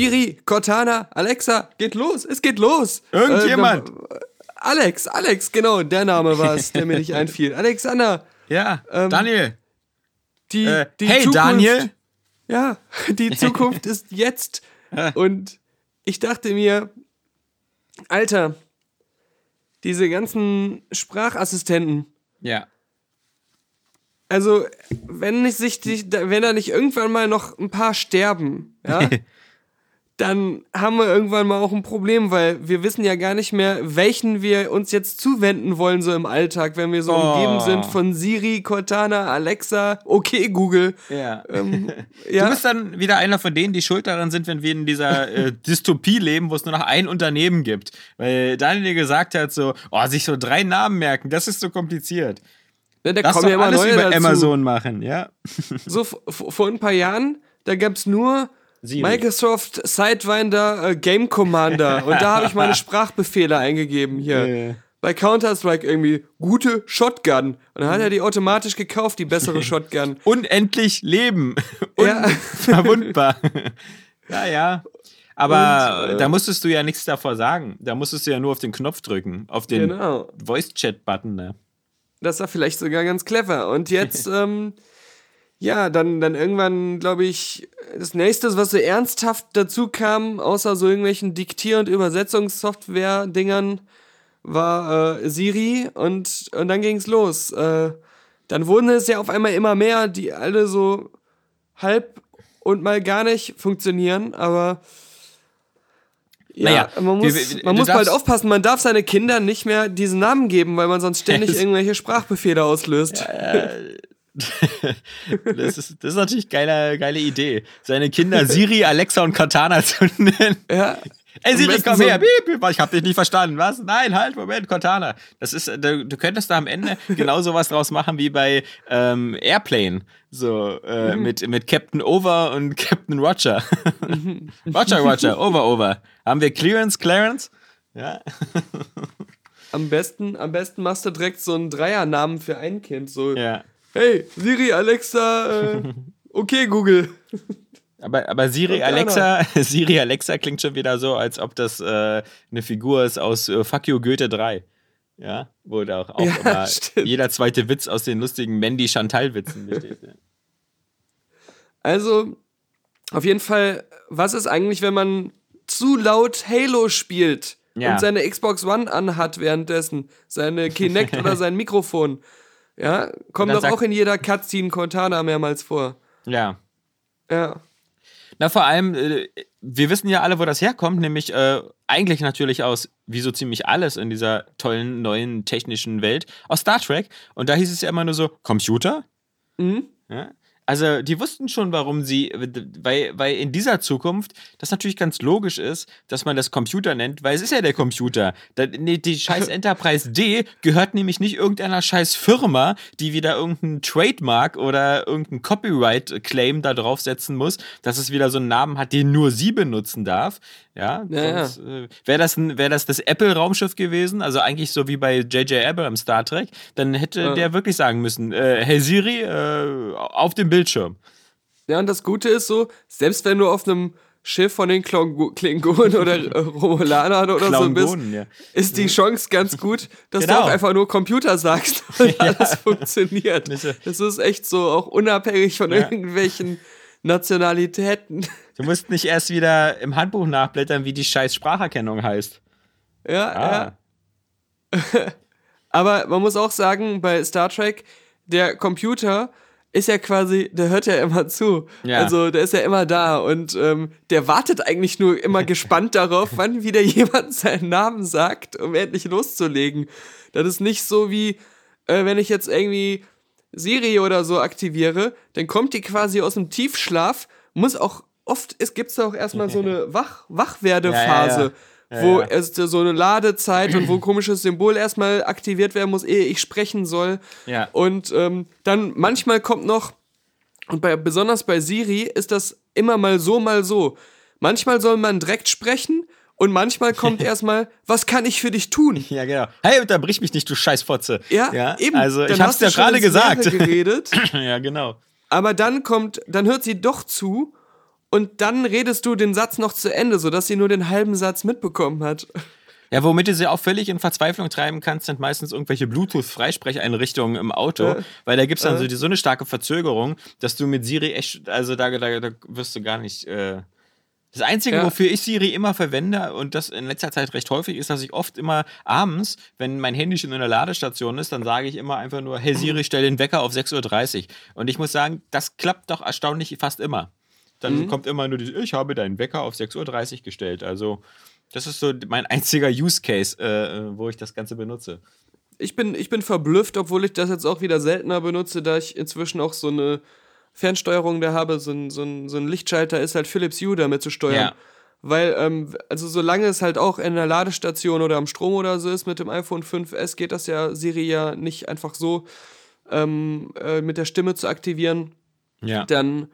Siri, Cortana, Alexa, geht los, es geht los. Irgendjemand. Äh, Alex, Alex, genau, der Name war es, der mir nicht einfiel. Alexander, Ja, Ähm, Daniel. die, Äh, die hey, Zukunft, Daniel. Ja, die Zukunft ist jetzt. Und ich dachte mir, Alter, diese ganzen Sprachassistenten, Ja. also wenn nicht sich die, wenn da nicht irgendwann mal noch ein paar sterben, ja, dann haben wir irgendwann mal auch ein Problem, weil wir wissen ja gar nicht mehr, welchen wir uns jetzt zuwenden wollen so im Alltag, wenn wir so Oh. umgeben sind von Siri, Cortana, Alexa, okay Google. Ja. Ähm, ja. Du bist dann wieder einer von denen, die schuld daran sind, wenn wir in dieser äh, Dystopie leben, wo es nur noch ein Unternehmen gibt. Weil Daniel gesagt hat so, oh, sich so drei Namen merken, das ist so kompliziert. Ne, da Lass kommen ja immer alles neue über dazu. Amazon machen, ja? So vor ein paar Jahren, da gab's nur Siri. Microsoft Sidewinder äh, Game Commander und da habe ich meine Sprachbefehle eingegeben hier. Äh. Bei Counter-Strike irgendwie gute Shotgun. Und dann hat er die automatisch gekauft, die bessere Shotgun. Unendlich leben. Ja. Unverwundbar. ja, ja. Aber Und, äh, da musstest du ja nichts davor sagen. Da musstest du ja nur auf den Knopf drücken. Auf den Genau. Voice-Chat-Button. Ne? Das war vielleicht sogar ganz clever. Und jetzt, ähm, ja, dann, dann irgendwann, glaube ich, das nächste, was so ernsthaft dazu kam, außer so irgendwelchen Diktier- und Übersetzungssoftware-Dingern, war äh, Siri und, und dann ging's los. Äh, dann wurden es ja auf einmal immer mehr, die alle so halb und mal gar nicht funktionieren, aber ja, Naja, man wir- muss, wir- man du muss bald aufpassen, man darf seine Kinder nicht mehr diesen Namen geben, weil man sonst ständig irgendwelche Sprachbefehle auslöst. Das ist, das ist natürlich geile, geile Idee. Seine Kinder Siri, Alexa und Cortana zu nennen. Ja. Ey Siri, komm so- her. Piep, piep. Ich hab dich nicht verstanden. Was? Nein, halt, Moment, Cortana. Das ist, du, du könntest da am Ende genau sowas draus machen wie bei ähm, Airplane. So, äh, Mhm. mit, mit Captain Over und Captain Roger. Roger, Roger, Over, Over. Haben wir Clearance, Clarence? Ja. Am besten, am besten machst du direkt so einen Dreiernamen für ein Kind. So, ja. Hey, Siri, Alexa, äh, okay, Google. Aber, aber Siri. Alexa, Siri Alexa klingt schon wieder so, als ob das äh, eine Figur ist aus äh, Fuck You Goethe 3. Ja, wo da auch, auch Ja, immer stimmt. jeder zweite Witz aus den lustigen Mandy Chantal-Witzen besteht. Ja. Also, auf jeden Fall, was ist eigentlich, wenn man zu laut Halo spielt Ja. und seine Xbox One anhat währenddessen, seine Kinect oder sein Mikrofon? Ja, kommt doch auch in jeder Cutscene Cortana mehrmals vor. ja. Ja. Na, vor allem, äh, wir wissen ja alle, wo das herkommt, nämlich äh, eigentlich natürlich aus, wie so ziemlich alles in dieser tollen, neuen technischen Welt, aus Star Trek. Und da hieß es ja immer nur so, Computer? Mhm. Ja? Also, die wussten schon, warum sie, weil, weil in dieser Zukunft das natürlich ganz logisch ist, dass man das Computer nennt, weil es ist ja der Computer. Die scheiß Enterprise D gehört nämlich nicht irgendeiner scheiß Firma, die wieder irgendeinen Trademark oder irgendeinen Copyright-Claim da draufsetzen muss, dass es wieder so einen Namen hat, den nur sie benutzen darf. Ja, Ja, sonst, äh, wäre das, wär das das Apple-Raumschiff gewesen, also eigentlich so wie bei J.J. Abrams Star Trek, dann hätte Ja. der wirklich sagen müssen, äh, hey Siri, äh, auf dem Bildschirm. Ja, und das Gute ist so, selbst wenn du auf einem Schiff von den Klong Klingonen oder äh, Romulanern oder so bist, ja. ist die Chance ganz gut, dass Genau. du auch einfach nur Computer sagst und alles funktioniert. Das ist echt so, auch unabhängig von Ja. irgendwelchen Nationalitäten. Du musst nicht erst wieder im Handbuch nachblättern, wie die scheiß Spracherkennung heißt. Ja, Ah. ja. Aber man muss auch sagen, bei Star Trek, der Computer ist ja quasi, der hört ja immer zu. Ja. Also der ist ja immer da und ähm, der wartet eigentlich nur immer gespannt darauf, wann wieder jemand seinen Namen sagt, um endlich loszulegen. Das ist nicht so wie, äh, wenn ich jetzt irgendwie Siri oder so aktiviere, dann kommt die quasi aus dem Tiefschlaf, muss auch oft, es gibt da auch erstmal so eine Wach, Wachwerdephase. Ja, ja, ja. wo Ja, ja. es so eine Ladezeit und wo ein komisches Symbol erstmal aktiviert werden muss, ehe ich sprechen soll. Ja. Und ähm, dann manchmal kommt noch, und bei, besonders bei Siri ist das immer mal so, mal so. Manchmal soll man direkt sprechen und manchmal kommt erstmal, was kann ich für dich tun? Ja, genau. Hey, unterbrich mich nicht, du Scheißfotze. Ja, eben. Also, Dann ich hab's dir schon gerade gesagt. geredet, ja, genau. aber dann kommt, dann hört sie doch zu und dann redest du den Satz noch zu Ende, sodass sie nur den halben Satz mitbekommen hat. Ja, womit du sie auch völlig in Verzweiflung treiben kannst, sind meistens irgendwelche Bluetooth-Freisprecheinrichtungen im Auto, Äh, weil da gibt's dann äh. so, die, so eine starke Verzögerung, dass du mit Siri echt, also da, da, da wirst du gar nicht. Äh das Einzige, Ja. wofür ich Siri immer verwende und das in letzter Zeit recht häufig ist, dass ich oft immer abends, wenn mein Handy schon in der Ladestation ist, dann sage ich immer einfach nur, hey Siri, stell den Wecker auf 6.30 Uhr. Und ich muss sagen, das klappt doch erstaunlich fast immer. Dann kommt immer nur dieses, ich habe deinen Wecker auf 6.30 Uhr gestellt. Also das ist so mein einziger Use Case, äh, wo ich das Ganze benutze. ich bin, ich bin verblüfft, obwohl ich das jetzt auch wieder seltener benutze, da ich inzwischen auch so eine Fernsteuerung da habe, so ein, so ein, so ein Lichtschalter ist halt Philips Hue damit zu steuern. Ja. Weil, ähm, also solange es halt auch in der Ladestation oder am Strom oder so ist mit dem iPhone 5S, geht das ja Siri ja nicht einfach so ähm, äh, mit der Stimme zu aktivieren. Ja. Dann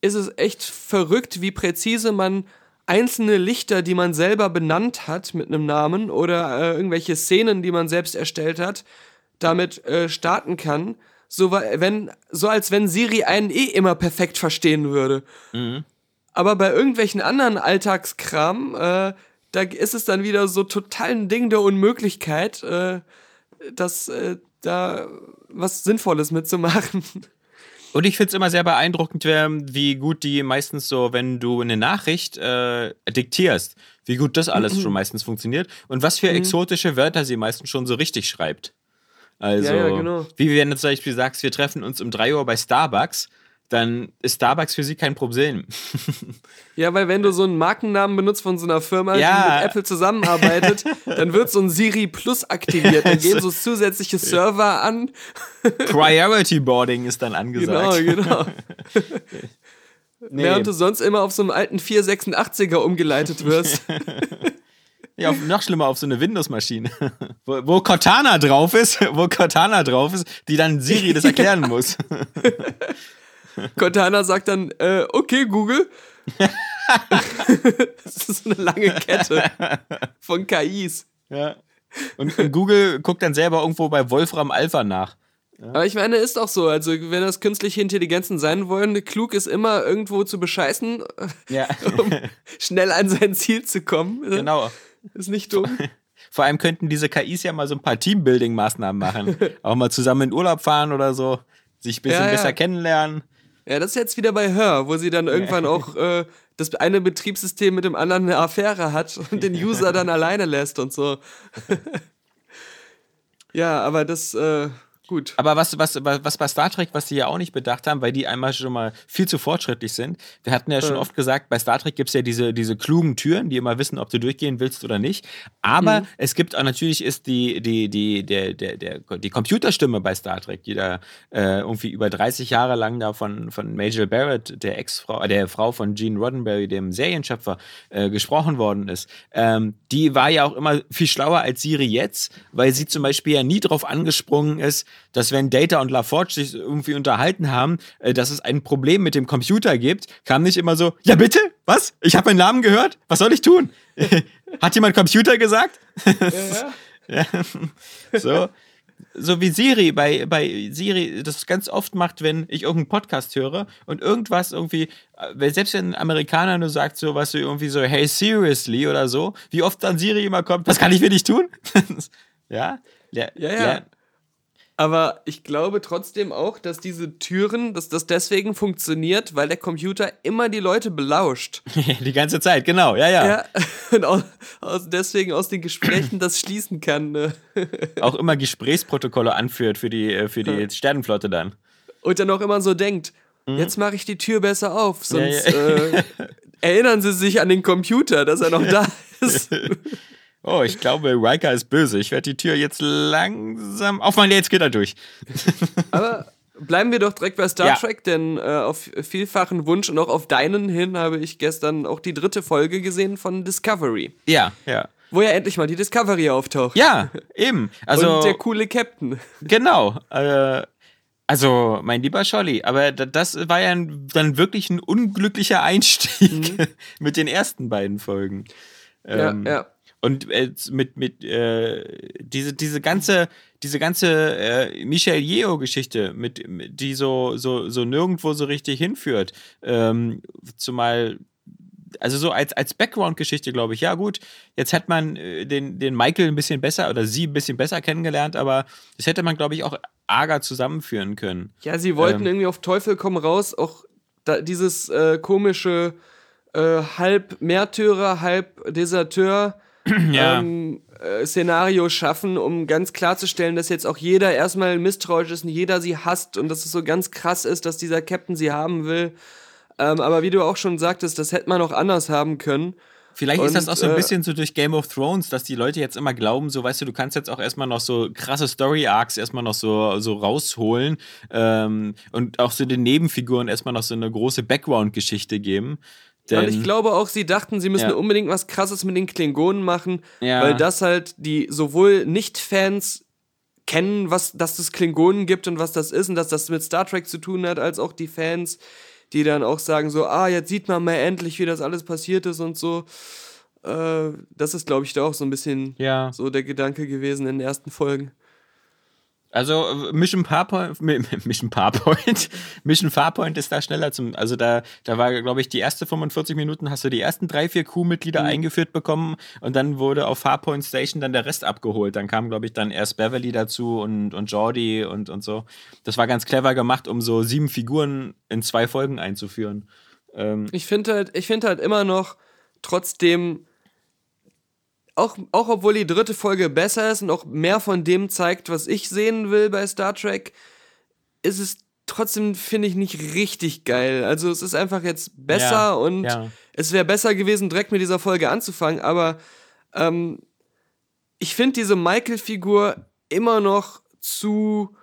ist es echt verrückt, wie präzise man einzelne Lichter, die man selber benannt hat mit einem Namen oder äh, irgendwelche Szenen, die man selbst erstellt hat, damit äh, starten kann. So, wenn, so als wenn Siri einen eh immer perfekt verstehen würde. Aber bei irgendwelchen anderen Alltagskram, äh, da ist es dann wieder so total ein Ding der Unmöglichkeit, äh, dass äh, da was Sinnvolles mitzumachen. Und ich finde es immer sehr beeindruckend, wer- wie gut die meistens so, wenn du eine Nachricht äh, diktierst, wie gut das alles schon meistens funktioniert und was für exotische Wörter sie meistens schon so richtig schreibt. Also, Ja, ja, genau. wie wenn du zum Beispiel sagst, wir treffen uns um 3 Uhr bei Starbucks, dann ist Starbucks für sie kein Problem. Ja, weil wenn du so einen Markennamen benutzt von so einer Firma, Ja. die mit Apple zusammenarbeitet, dann wird so ein Siri Plus aktiviert. Dann gehen so zusätzliche Server an. Priority Boarding ist dann Genau, angesagt. genau. Nee. Während du sonst immer auf so einem alten 486er umgeleitet wirst. Ja, noch schlimmer auf so eine Windows-Maschine. Wo, wo Cortana drauf ist, wo Cortana drauf ist, die dann Siri das erklären muss. Cortana sagt dann, äh, okay, Google. das ist so eine lange Kette von KIs. Ja. Und, und Google guckt dann selber irgendwo bei Wolfram Alpha nach. Aber ich meine, ist auch so. Also, wenn das künstliche Intelligenzen sein wollen, klug ist immer irgendwo zu bescheißen, Ja. um schnell an sein Ziel zu kommen. genau. Ist nicht dumm. Vor allem könnten diese KIs ja mal so ein paar Teambuilding-Maßnahmen machen. Auch mal zusammen in Urlaub fahren oder so. Sich ein bisschen Ja, ja. besser kennenlernen. Ja, das ist jetzt wieder bei Her, wo sie dann irgendwann auch äh, das eine Betriebssystem mit dem anderen eine Affäre hat und den User dann alleine lässt und so. ja, aber das, äh, gut. Aber was, was, was bei Star Trek, was sie ja auch nicht bedacht haben, weil die einmal schon mal viel zu fortschrittlich sind. Wir hatten ja schon Ja. oft gesagt, bei Star Trek gibt es ja diese, diese klugen Türen, die immer wissen, ob du durchgehen willst oder nicht. Aber es gibt auch natürlich ist die, die, die, der, der, der, die Computerstimme bei Star Trek, die da äh, irgendwie über 30 Jahre lang da von, von Majel Barrett, der Ex-Frau, äh, der Frau von Gene Roddenberry, dem Serienschöpfer, äh, gesprochen worden ist. Ähm, die war ja auch immer viel schlauer als Siri jetzt, weil sie zum Beispiel ja nie drauf angesprungen ist, dass wenn Data und LaForge sich irgendwie unterhalten haben, äh, dass es ein Problem mit dem Computer gibt, kam nicht immer so, ja bitte, was? Ich habe meinen Namen gehört, was soll ich tun? Hat jemand Computer gesagt? Ja. so. So wie Siri bei, bei Siri das ganz oft macht, wenn ich irgendeinen Podcast höre und irgendwas irgendwie, äh, selbst wenn ein Amerikaner nur sagt so was so irgendwie so, hey, seriously oder so, wie oft dann Siri immer kommt, was kann ich für dich tun? ja? Ja, Ja, ja. Aber ich glaube trotzdem auch, dass diese Türen, dass das deswegen funktioniert, weil der Computer immer die Leute belauscht. Die ganze Zeit, genau, ja, ja. Ja, und aus, aus, deswegen aus den Gesprächen das schließen kann. Ne? Auch immer Gesprächsprotokolle anführt für die, äh, für die Sternenflotte dann. Und dann auch immer so denkt, jetzt mache ich die Tür besser auf, sonst Mhm. ja. Äh, erinnern sie sich an den Computer, dass er noch da ist. Oh, ich glaube, Riker ist böse. Ich werde die Tür jetzt langsam aufmachen. Jetzt geht er durch. Aber bleiben wir doch direkt bei Star Ja. Trek, denn äh, auf vielfachen Wunsch und auch auf deinen hin habe ich gestern auch die dritte Folge gesehen von Discovery, Ja, ja. wo ja endlich mal die Discovery auftaucht. Ja, eben. Also, und der coole Captain. genau. Äh, also, mein lieber Scholli, aber da- das war ja ein, dann wirklich ein unglücklicher Einstieg mit den ersten beiden Folgen. Ähm, ja, ja. Und äh, mit, mit äh, diese, diese ganze, diese ganze äh, Michel Yeo-Geschichte, mit, mit, die so, so, so nirgendwo so richtig hinführt. Ähm, zumal, also so als, als Background-Geschichte, glaube ich, ja gut, jetzt hat man äh, den, den Michael ein bisschen besser oder sie ein bisschen besser kennengelernt, aber das hätte man, glaube ich, auch arger zusammenführen können. Ja, sie wollten Ähm. irgendwie auf Teufel komm raus auch da, dieses äh, komische äh, halb Märtyrer, halb Deserteur Ja. ähm, äh, Szenario schaffen, um ganz klarzustellen, dass jetzt auch jeder erstmal misstrauisch ist und jeder sie hasst und dass es so ganz krass ist, dass dieser Captain sie haben will. Ähm, aber wie du auch schon sagtest, das hätte man auch anders haben können. Vielleicht ist Und, das auch so ein äh, bisschen so durch Game of Thrones, dass die Leute jetzt immer glauben, so weißt du, du kannst jetzt auch erstmal noch so krasse Story-Arcs erstmal noch so, so rausholen ähm, und auch so den Nebenfiguren erstmal noch so eine große Background-Geschichte geben. Denn, und ich glaube auch, sie dachten, sie müssen Ja. unbedingt was Krasses mit den Klingonen machen, Ja. weil das halt die sowohl Nicht-Fans kennen, was dass es Klingonen gibt und was das ist und dass das mit Star Trek zu tun hat, als auch die Fans, die dann auch sagen so, ah, jetzt sieht man mal endlich, wie das alles passiert ist und so. Äh, das ist, glaube ich, da auch so ein bisschen ja. so der Gedanke gewesen in den ersten Folgen. Also Mission Farpoint, Mi- Mission Farpoint, Mission Farpoint ist da schneller zum, also da, da war, glaube ich, die erste 45 Minuten hast du die ersten drei, vier Crewmitglieder eingeführt bekommen und dann wurde auf Farpoint Station dann der Rest abgeholt. Dann kam, glaube ich, dann erst Beverly dazu und, und Jordi und, und so. Das war ganz clever gemacht, um so sieben Figuren in zwei Folgen einzuführen. Ähm, Ich finde halt, ich finde halt immer noch trotzdem, auch, auch obwohl die dritte Folge besser ist und auch mehr von dem zeigt, was ich sehen will bei Star Trek, ist es trotzdem, finde ich, nicht richtig geil. Also es ist einfach jetzt besser Ja, und ja. es wäre besser gewesen, direkt mit dieser Folge anzufangen, aber ähm, ich finde diese Michael-Figur immer noch zu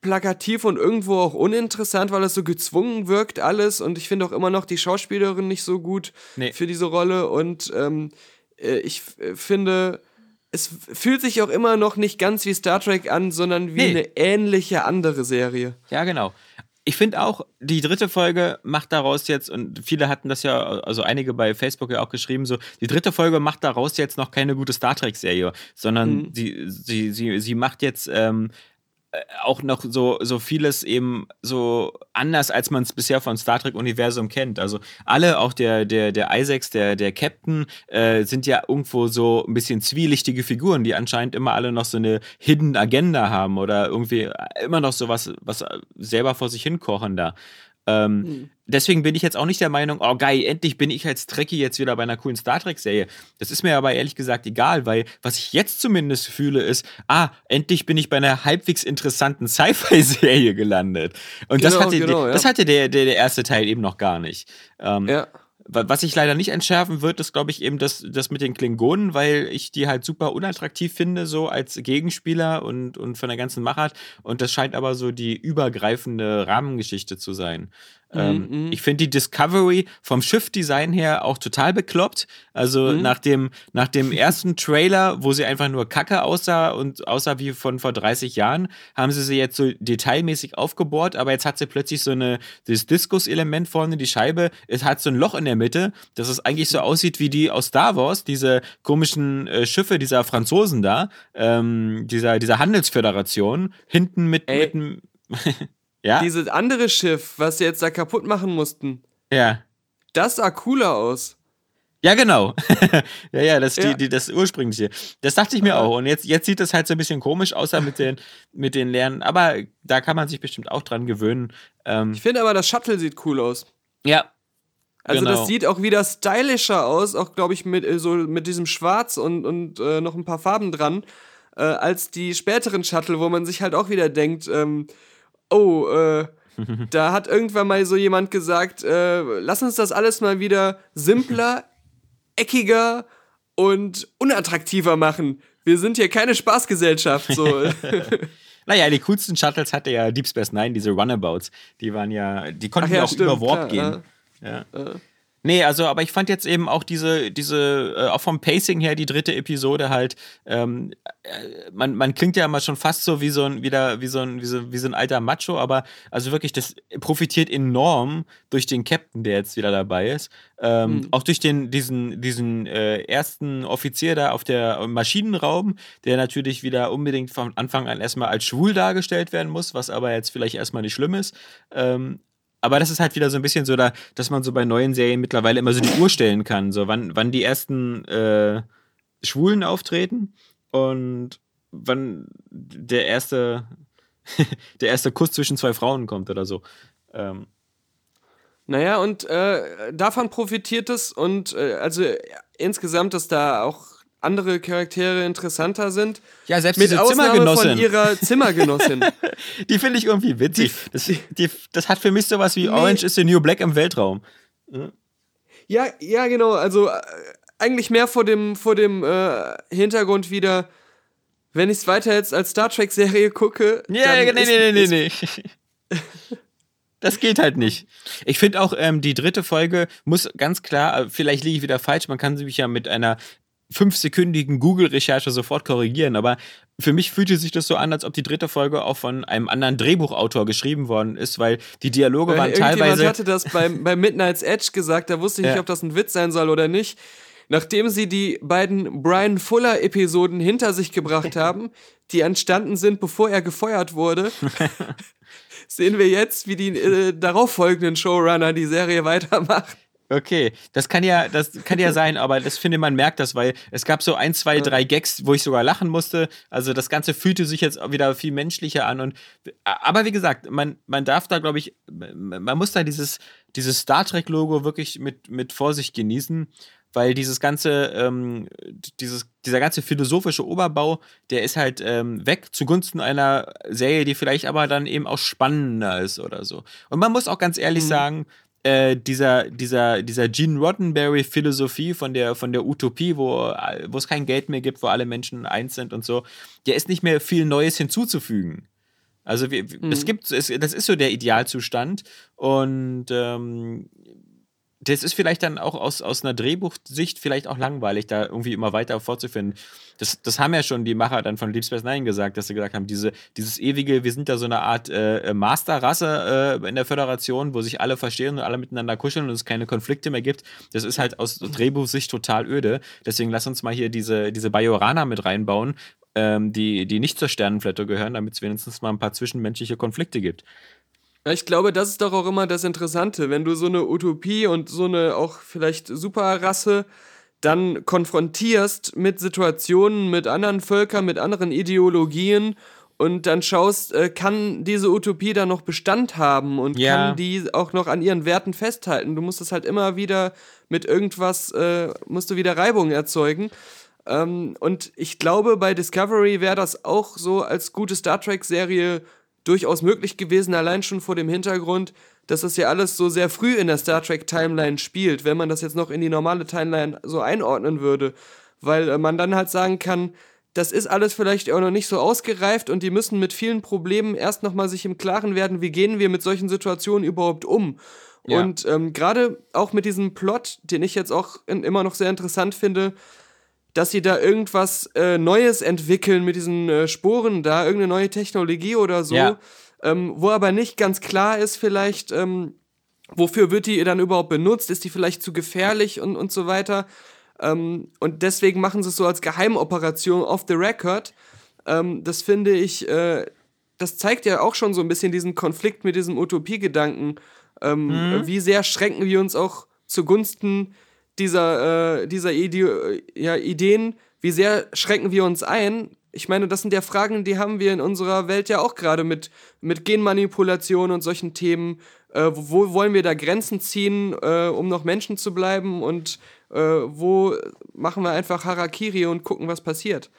plakativ und irgendwo auch uninteressant, weil es so gezwungen wirkt alles und ich finde auch immer noch die Schauspielerin nicht so gut Nee. für diese Rolle und ähm, äh, ich f- äh, finde, es fühlt sich auch immer noch nicht ganz wie Star Trek an, sondern wie Nee. eine ähnliche andere Serie. Ja, genau. Ich finde auch, die dritte Folge macht daraus jetzt, und viele hatten das ja, also einige bei Facebook ja auch geschrieben, so, die dritte Folge macht daraus jetzt noch keine gute Star Trek-Serie, sondern sie, sie, sie, sie macht jetzt ähm, äh, auch noch so, so vieles eben so anders, als man es bisher von Star Trek-Universum kennt. Also alle, auch der, der, der Isaacs, der, der Captain, äh, sind ja irgendwo so ein bisschen zwielichtige Figuren, die anscheinend immer alle noch so eine Hidden Agenda haben oder irgendwie immer noch so was, was selber vor sich hinkochen da. Ähm, Deswegen bin ich jetzt auch nicht der Meinung, oh geil, endlich bin ich als Trekkie jetzt wieder bei einer coolen Star Trek-Serie. Das ist mir aber ehrlich gesagt egal, weil was ich jetzt zumindest fühle, ist, ah, endlich bin ich bei einer halbwegs interessanten Sci-Fi-Serie gelandet. Und das Genau, hatte, genau, der, ja. das hatte der, der, der erste Teil eben noch gar nicht. Ähm, Ja. Wa- Was sich leider nicht entschärfen wird, ist, glaube ich, eben das, das mit den Klingonen, weil ich die halt super unattraktiv finde, so als Gegenspieler und, und von der ganzen Machart. Und das scheint aber so die übergreifende Rahmengeschichte zu sein. Ähm, ich finde die Discovery vom Schiffdesign her auch total bekloppt. Also nach, dem, nach dem ersten Trailer, wo sie einfach nur Kacke aussah und aussah wie von vor 30 Jahren, haben sie sie jetzt so detailmäßig aufgebohrt, aber jetzt hat sie plötzlich so eine, das Diskus-Element vorne, die Scheibe, es hat so ein Loch in der Mitte, dass es eigentlich so aussieht wie die aus Star Wars, diese komischen äh, Schiffe dieser Franzosen da, ähm, dieser, dieser Handelsföderation, hinten mit, Ey. mit. ja? Dieses andere Schiff, was sie jetzt da kaputt machen mussten, ja. das sah cooler aus. Ja, genau. ja, ja, das, Ja. Die, die, das ursprüngliche. Das dachte ich mir auch. Und jetzt, jetzt sieht es halt so ein bisschen komisch aus mit den, mit den leeren. Aber da kann man sich bestimmt auch dran gewöhnen. Ähm, Ich finde aber, das Shuttle sieht cool aus. ja. Also Genau. das sieht auch wieder stylischer aus, auch glaube ich mit äh, so mit diesem Schwarz und, und äh, noch ein paar Farben dran, äh, als die späteren Shuttle, wo man sich halt auch wieder denkt, ähm, oh, äh, da hat irgendwann mal so jemand gesagt, äh, lass uns das alles mal wieder simpler, eckiger und unattraktiver machen. Wir sind hier keine Spaßgesellschaft. So. Naja, die coolsten Shuttles hatte ja Deep Space Nine, diese Runabouts. Die waren ja, die konnten Ach ja, ja auch stimmt, über Warp klar, gehen. Ja. Nee, also, aber ich fand jetzt eben auch diese, diese, äh, auch vom Pacing her, die dritte Episode halt, ähm, äh, man, man klingt ja immer schon fast so wie so ein, wieder, wie so ein, wie so, wie so ein alter Macho, aber also wirklich, das profitiert enorm durch den Captain, der jetzt wieder dabei ist. Ähm, Auch durch den, diesen, diesen äh, ersten Offizier da auf der Maschinenraum, der natürlich wieder unbedingt von Anfang an erstmal als schwul dargestellt werden muss, was aber jetzt vielleicht erstmal nicht schlimm ist. Ähm, aber das ist halt wieder so ein bisschen so, da, dass man so bei neuen Serien mittlerweile immer so die Uhr stellen kann, so wann, wann die ersten äh, Schwulen auftreten und wann der erste, der erste Kuss zwischen zwei Frauen kommt oder so. Ähm, Naja, und äh, davon profitiert es und äh, also insgesamt, dass da auch andere Charaktere interessanter sind. ja, selbst Mit diese Ausnahme von Zimmergenossin, ihrer Zimmergenossin. die finde ich irgendwie witzig. Das, die, das hat für mich sowas wie Orange is the New Black im Weltraum. ja, ja, genau. Also äh, eigentlich mehr vor dem, vor dem äh, Hintergrund wieder, wenn ich es weiter jetzt als Star Trek-Serie gucke. Ja, ja, nee, ist- nee, nee, nee, nee. Das geht halt nicht. Ich finde auch, ähm, die dritte Folge muss ganz klar, äh, vielleicht liege ich wieder falsch, man kann sich ja mit einer fünfsekündigen Google-Recherche sofort korrigieren, aber für mich fühlte sich das so an, als ob die dritte Folge auch von einem anderen Drehbuchautor geschrieben worden ist, weil die Dialoge Äh, waren teilweise. hatte das beim, bei Midnight's Edge gesagt, da wusste ich nicht, Ja. ob das ein Witz sein soll oder nicht. Nachdem sie die beiden Brian Fuller-Episoden hinter sich gebracht haben, die entstanden sind, bevor er gefeuert wurde, sehen wir jetzt, wie die äh, darauffolgenden Showrunner die Serie weitermachen. Okay, das kann ja, das kann ja sein, aber das finde man merkt das, weil es gab so ein, zwei, drei Gags, wo ich sogar lachen musste. Also das Ganze fühlte sich jetzt wieder viel menschlicher an und aber wie gesagt, man, man darf da, glaube ich, man muss da dieses, dieses Star Trek-Logo wirklich mit, mit Vorsicht genießen, weil dieses ganze, ähm, dieses, dieser ganze philosophische Oberbau, der ist halt ähm, weg zugunsten einer Serie, die vielleicht aber dann eben auch spannender ist oder so. Und man muss auch ganz ehrlich sagen, äh, dieser, dieser, dieser Gene Roddenberry-Philosophie von der, von der Utopie, wo, wo es kein Geld mehr gibt, wo alle Menschen eins sind und so, der ist nicht mehr viel Neues hinzuzufügen. Also wir, es gibt, es, das ist so der Idealzustand und ähm, das ist vielleicht dann auch aus, aus einer Drehbuchsicht vielleicht auch langweilig, da irgendwie immer weiter fortzufinden. Das, das haben ja schon die Macher dann von Deep Space Nine gesagt, dass sie gesagt haben, diese, dieses ewige, wir sind da so eine Art äh, Masterrasse äh, in der Föderation, wo sich alle verstehen und alle miteinander kuscheln und es keine Konflikte mehr gibt. Das ist halt aus Drehbuchsicht total öde. Deswegen lass uns mal hier diese, diese Bajoraner mit reinbauen, ähm, die, die nicht zur Sternenflotte gehören, damit es wenigstens mal ein paar zwischenmenschliche Konflikte gibt. Ich glaube, das ist doch auch immer das Interessante, wenn du so eine Utopie und so eine auch vielleicht Superrasse dann konfrontierst mit Situationen, mit anderen Völkern, mit anderen Ideologien und dann schaust, äh, kann diese Utopie da noch Bestand haben und Ja. kann die auch noch an ihren Werten festhalten. Du musst das halt immer wieder mit irgendwas, äh, musst du wieder Reibung erzeugen. Ähm, und ich glaube, bei Discovery wäre das auch so als gute Star Trek-Serie durchaus möglich gewesen, allein schon vor dem Hintergrund, dass das ja alles so sehr früh in der Star Trek-Timeline spielt, wenn man das jetzt noch in die normale Timeline so einordnen würde. Weil äh, man dann halt sagen kann, das ist alles vielleicht auch noch nicht so ausgereift und die müssen mit vielen Problemen erst nochmal sich im Klaren werden, wie gehen wir mit solchen Situationen überhaupt um. Ja. Und ähm, gerade auch mit diesem Plot, den ich jetzt auch in, immer noch sehr interessant finde, dass sie da irgendwas äh, Neues entwickeln mit diesen äh, Sporen da, irgendeine neue Technologie oder so, Ja. ähm, wo aber nicht ganz klar ist vielleicht, ähm, wofür wird die dann überhaupt benutzt, ist die vielleicht zu gefährlich und, und so weiter. Ähm, und deswegen machen sie es so als Geheimoperation off the record. Ähm, das finde ich, äh, das zeigt ja auch schon so ein bisschen diesen Konflikt mit diesem Utopiegedanken. Ähm, Wie sehr schränken wir uns auch zugunsten dieser, äh, dieser Ide ja, Ideen, wie sehr schränken wir uns ein? Ich meine, das sind ja Fragen, die haben wir in unserer Welt ja auch gerade mit, mit Genmanipulation und solchen Themen. Äh, wo, wo wollen wir da Grenzen ziehen, äh, um noch Menschen zu bleiben? Und äh, wo machen wir einfach Harakiri und gucken, was passiert?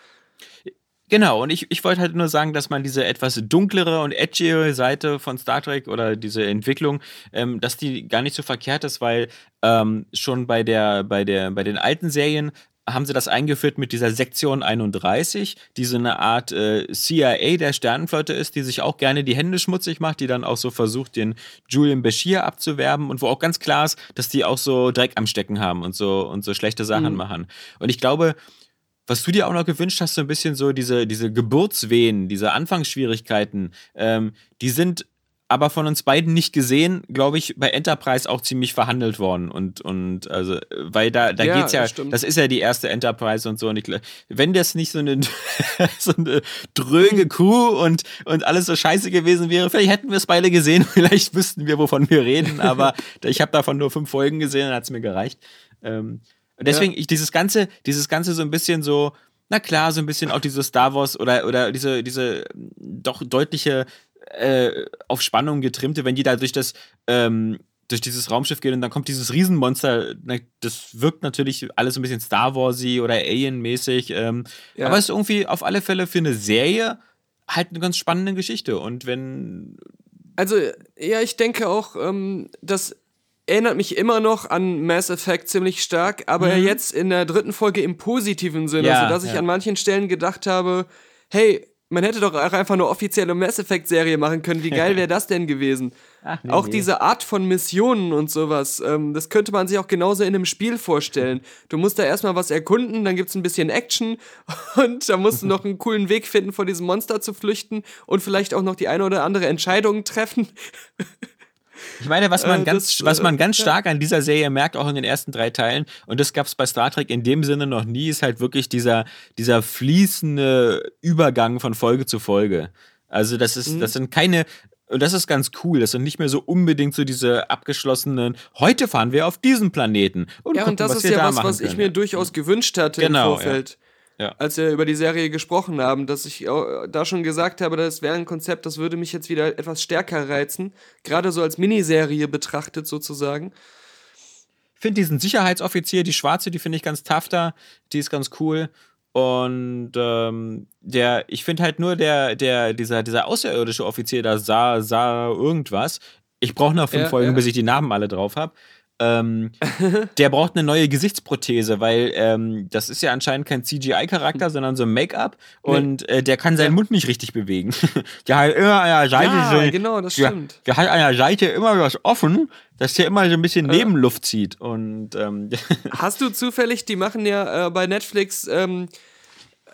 Genau, und ich, ich wollte halt nur sagen, dass man diese etwas dunklere und edgigere Seite von Star Trek oder diese Entwicklung, ähm, dass die gar nicht so verkehrt ist, weil ähm, schon bei der, bei der, bei den alten Serien haben sie das eingeführt mit dieser Sektion 31, die so eine Art äh, CIA der Sternenflotte ist, die sich auch gerne die Hände schmutzig macht, die dann auch so versucht, den Julian Bashir abzuwerben und wo auch ganz klar ist, dass die auch so Dreck am Stecken haben und so und so schlechte Sachen Mhm. machen. Und ich glaube, was du dir auch noch gewünscht hast, so ein bisschen so diese, diese Geburtswehen, diese Anfangsschwierigkeiten, ähm, die sind aber von uns beiden nicht gesehen, glaube ich, bei Enterprise auch ziemlich verhandelt worden. Und, und also, weil da, da Ja, geht's ja, das das ist ja die erste Enterprise und so. Und ich, wenn das nicht so eine, so eine dröge Kuh und, und alles so scheiße gewesen wäre, vielleicht hätten wir es beide gesehen, vielleicht wüssten wir, wovon wir reden, aber ich habe davon nur fünf Folgen gesehen, dann hat es mir gereicht. Ähm, und deswegen, ich, dieses Ganze, dieses Ganze so ein bisschen so, na klar, so ein bisschen auch diese Star Wars oder, oder diese, diese ähm, doch deutliche äh, auf Spannung getrimmte, wenn die da durch das, ähm, durch dieses Raumschiff gehen und dann kommt dieses Riesenmonster, na, das wirkt natürlich alles so ein bisschen Star Warsy oder Alien-mäßig, ähm, Ja. aber es ist irgendwie auf alle Fälle für eine Serie halt eine ganz spannende Geschichte und wenn Also, ja, ich denke auch, ähm, das erinnert mich immer noch an Mass Effect ziemlich stark, aber jetzt in der dritten Folge im positiven Sinne, Mhm. Ja, sodass ich ja. an manchen Stellen gedacht habe, hey, man hätte doch auch einfach eine offizielle Mass Effect-Serie machen können. Wie geil wäre das denn gewesen? Ach, nee, auch nee. diese Art von Missionen und sowas, ähm, das könnte man sich auch genauso in einem Spiel vorstellen. Du musst da erstmal was erkunden, dann gibt's ein bisschen Action und da musst du noch einen coolen Weg finden, vor diesem Monster zu flüchten und vielleicht auch noch die eine oder andere Entscheidung treffen. Ich meine, was man, Äh, ganz, das, was man äh, ganz stark an dieser Serie merkt, auch in den ersten drei Teilen, und das gab es bei Star Trek in dem Sinne noch nie, ist halt wirklich dieser, dieser fließende Übergang von Folge zu Folge. Also, das ist, Mhm. das sind keine. Und das ist ganz cool. Das sind nicht mehr so unbedingt so diese abgeschlossenen. Heute fahren wir auf diesen Planeten. Und Ja, gucken, und das ist ja da was, was ich mir durchaus gewünscht hatte Genau, im Vorfeld. Ja. Als wir über die Serie gesprochen haben, dass ich auch da schon gesagt habe, das wäre ein Konzept, das würde mich jetzt wieder etwas stärker reizen. Gerade so als Miniserie betrachtet sozusagen. Ich finde diesen Sicherheitsoffizier, die schwarze, die finde ich ganz tough da. Die ist ganz cool. Und ähm, der, ich finde halt nur der, der, dieser, dieser außerirdische Offizier, da sah, sah irgendwas. Ich brauche noch fünf Ja, Folgen, ja. bis ich die Namen alle drauf habe. Ähm, der braucht eine neue Gesichtsprothese, weil ähm, das ist ja anscheinend kein CGI-Charakter, sondern so ein Make-up. Und äh, der kann seinen Mund nicht richtig bewegen. der hat immer an der Seite Ja, so, genau, das der, stimmt. der hat an der Seite immer was offen, dass der immer so ein bisschen Nebenluft zieht. Und ähm, Hast du zufällig, die machen ja äh, bei Netflix, ähm,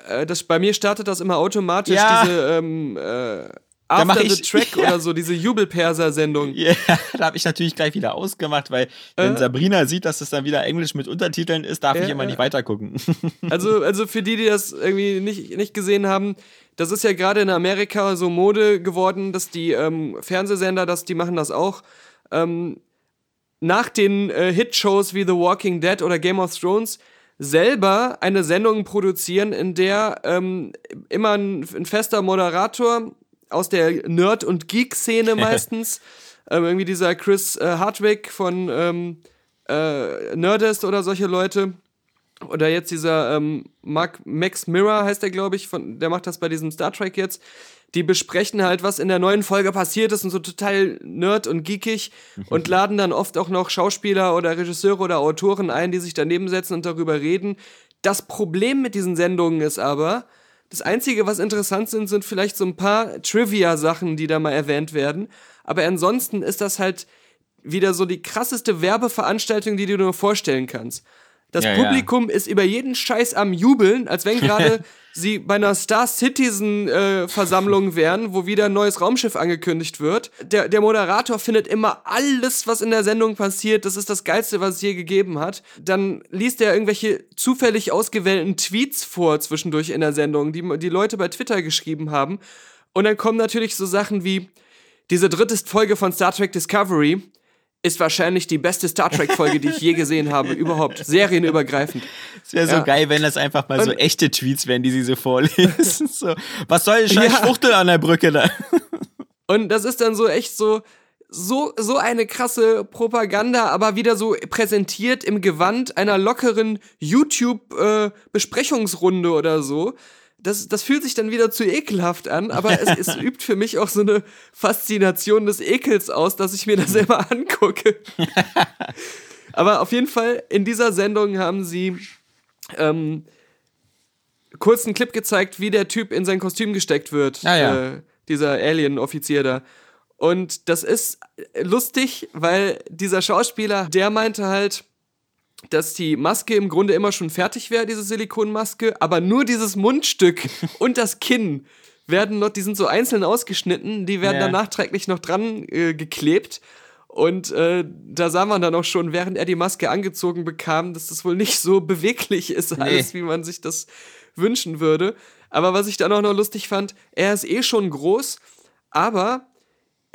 äh, das, bei mir startet das immer automatisch, Ja. diese ähm, äh, After the Track ja. oder so, diese Jubelperser-Sendung. Ja, da habe ich natürlich gleich wieder ausgemacht, weil wenn Äh. Sabrina sieht, dass es dann wieder Englisch mit Untertiteln ist, darf Ja, ich immer ja. nicht weitergucken. Also, also für die, die das irgendwie nicht, nicht gesehen haben, das ist ja gerade in Amerika so Mode geworden, dass die ähm, Fernsehsender, dass die machen das auch, ähm, nach den äh, Hitshows wie The Walking Dead oder Game of Thrones selber eine Sendung produzieren, in der ähm, immer ein, ein fester Moderator aus der Nerd- und Geek-Szene meistens, ähm, irgendwie dieser Chris äh, Hardwick von ähm, äh, Nerdist oder solche Leute, oder jetzt dieser ähm, Mark, Max Mirror heißt der, glaube ich, von, der macht das bei diesem Star Trek jetzt. Die besprechen halt, was in der neuen Folge passiert ist und so total nerd und geekig und laden dann oft auch noch Schauspieler oder Regisseure oder Autoren ein, die sich daneben setzen und darüber reden. Das Problem mit diesen Sendungen ist aber, das Einzige, was interessant sind, sind vielleicht so ein paar Trivia-Sachen, die da mal erwähnt werden. Aber ansonsten ist das halt wieder so die krasseste Werbeveranstaltung, die du dir nur vorstellen kannst. Das Ja, ja. Publikum ist über jeden Scheiß am Jubeln, als wenn gerade sie bei einer Star Citizen äh, Versammlung wären, wo wieder ein neues Raumschiff angekündigt wird. Der, der Moderator findet immer alles, was in der Sendung passiert. Das ist das Geilste, was es je gegeben hat. Dann liest er irgendwelche zufällig ausgewählten Tweets vor zwischendurch in der Sendung, die die Leute bei Twitter geschrieben haben. Und dann kommen natürlich so Sachen wie diese dritte Folge von Star Trek Discovery ist wahrscheinlich die beste Star Trek-Folge, die ich je gesehen habe, überhaupt. Serienübergreifend. Es wäre so Ja. geil, wenn das einfach mal so Und- echte Tweets wären, die sie so vorlesen. so, was soll die scheiß Ja. Schwuchtel an der Brücke da? Und das ist dann so echt so, so, so eine krasse Propaganda, aber wieder so präsentiert im Gewand einer lockeren YouTube-Besprechungsrunde oder so. Das, das fühlt sich dann wieder zu ekelhaft an, aber es, es übt für mich auch so eine Faszination des Ekels aus, dass ich mir das immer angucke. aber auf jeden Fall, in dieser Sendung haben sie ähm, kurzen Clip gezeigt, wie der Typ in sein Kostüm gesteckt wird. Ah, ja. äh, dieser Alien-Offizier da. Und das ist lustig, weil dieser Schauspieler, der meinte halt, dass die Maske im Grunde immer schon fertig wäre, diese Silikonmaske, aber nur dieses Mundstück und das Kinn werden noch, die sind so einzeln ausgeschnitten, die werden Ja. dann nachträglich noch dran äh, geklebt. Und äh, da sah man dann auch schon, während er die Maske angezogen bekam, dass das wohl nicht so beweglich ist, alles, wie man sich das wünschen würde. Aber was ich dann auch noch lustig fand, er ist eh schon groß, aber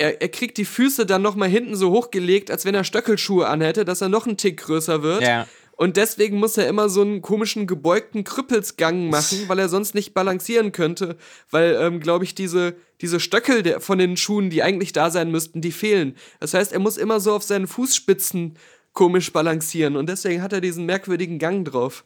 er, er kriegt die Füße dann noch mal hinten so hochgelegt, als wenn er Stöckelschuhe anhätte, dass er noch einen Tick größer wird. Ja. Und deswegen muss er immer so einen komischen gebeugten Krüppelsgang machen, weil er sonst nicht balancieren könnte. Weil, ähm, glaube ich, diese, diese Stöckel der, von den Schuhen, die eigentlich da sein müssten, die fehlen. Das heißt, er muss immer so auf seinen Fußspitzen komisch balancieren. Und deswegen hat er diesen merkwürdigen Gang drauf.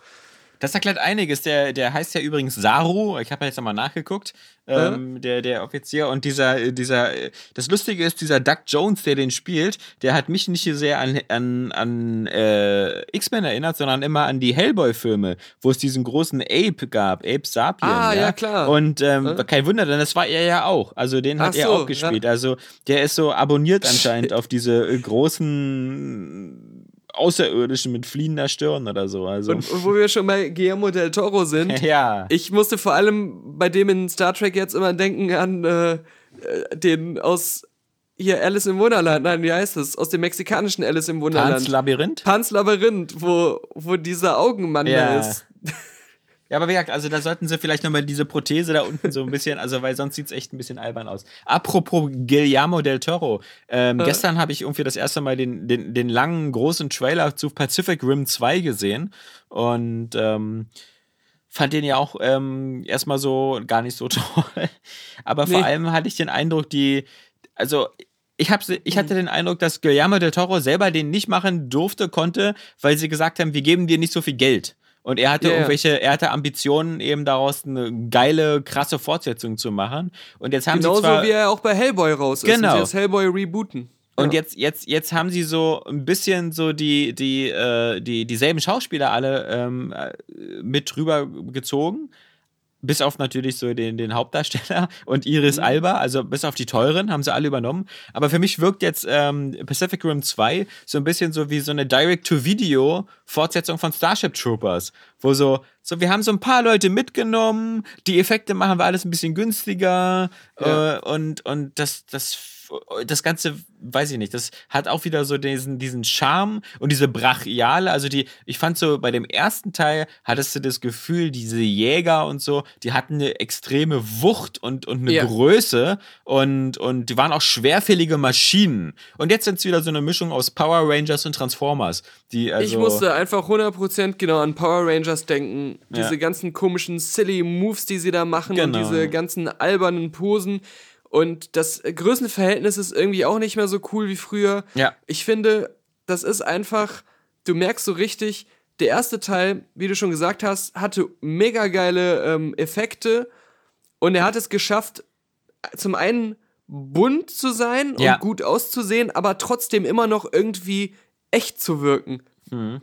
Das erklärt einiges. Der, der heißt ja übrigens Saru. Ich habe jetzt nochmal nachgeguckt. Ähm, der, der Offizier. Und dieser, dieser, das Lustige ist, dieser Doug Jones, der den spielt, der hat mich nicht so sehr an, an, an äh, X-Men erinnert, sondern immer an die Hellboy-Filme, wo es diesen großen Ape gab, Ape Sapien. Ah, ja, klar. Und ähm, Äh? kein Wunder, denn das war er ja auch. Also den hat Ach er so, auch gespielt. Also der ist so abonniert anscheinend auf diese äh, großen Außerirdischen mit fliehender Stirn oder so. Also. Und, und wo wir schon bei Guillermo del Toro sind, ja. ich musste vor allem bei dem in Star Trek jetzt immer denken an äh, äh, den aus hier Alice im Wunderland, nein, wie heißt es? Aus dem mexikanischen Alice im Wunderland. Pans Labyrinth? Pans Labyrinth, wo, wo dieser Augenmann Ja. da ist. Ja, aber wie gesagt, also da sollten sie vielleicht nochmal diese Prothese da unten so ein bisschen, also weil sonst sieht es echt ein bisschen albern aus. Apropos Guillermo del Toro. Ähm, Gestern habe ich irgendwie das erste Mal den, den, den langen, großen Trailer zu Pacific Rim 2 gesehen und ähm, fand den ja auch ähm, erstmal so gar nicht so toll. Aber vor Nee. allem hatte ich den Eindruck, die, also ich, hab, ich hatte den Eindruck, dass Guillermo del Toro selber den nicht machen durfte, konnte, weil sie gesagt haben, wir geben dir nicht so viel Geld. Und er hatte ja. irgendwelche, er hatte Ambitionen, eben daraus eine geile, krasse Fortsetzung zu machen. Und jetzt haben Genauso sie zwar, wie er auch bei Hellboy raus ist. Genau. Und sie das Hellboy rebooten. und Ja. jetzt, jetzt, jetzt haben sie so ein bisschen so die, die, äh, die, dieselben Schauspieler alle ähm, äh, mit rüber gezogen. Bis auf natürlich so den, den Hauptdarsteller und Iris Alba, also bis auf die teuren, haben sie alle übernommen. Aber für mich wirkt jetzt ähm, Pacific Rim 2 so ein bisschen so wie so eine Direct-to-Video-Fortsetzung von Starship Troopers. Wo so, so, wir haben so ein paar Leute mitgenommen, die Effekte machen wir alles ein bisschen günstiger Ja. äh, und, und das, das das Ganze, weiß ich nicht, das hat auch wieder so diesen, diesen Charme und diese Brachiale. Also die, ich fand so, bei dem ersten Teil hattest du das Gefühl, diese Jäger und so, die hatten eine extreme Wucht und, und eine Ja. Größe und, und die waren auch schwerfällige Maschinen. Und jetzt sind es wieder so eine Mischung aus Power Rangers und Transformers. Die also, ich musste einfach 100% genau an Power Rangers denken. Diese Ja. ganzen komischen, silly Moves, die sie da machen Genau. und diese ganzen albernen Posen. Und das Größenverhältnis ist irgendwie auch nicht mehr so cool wie früher. Ja. Ich finde, das ist einfach, du merkst so richtig, der erste Teil, wie du schon gesagt hast, hatte mega geile ähm, Effekte und er hat es geschafft, zum einen bunt zu sein und Ja. gut auszusehen, aber trotzdem immer noch irgendwie echt zu wirken.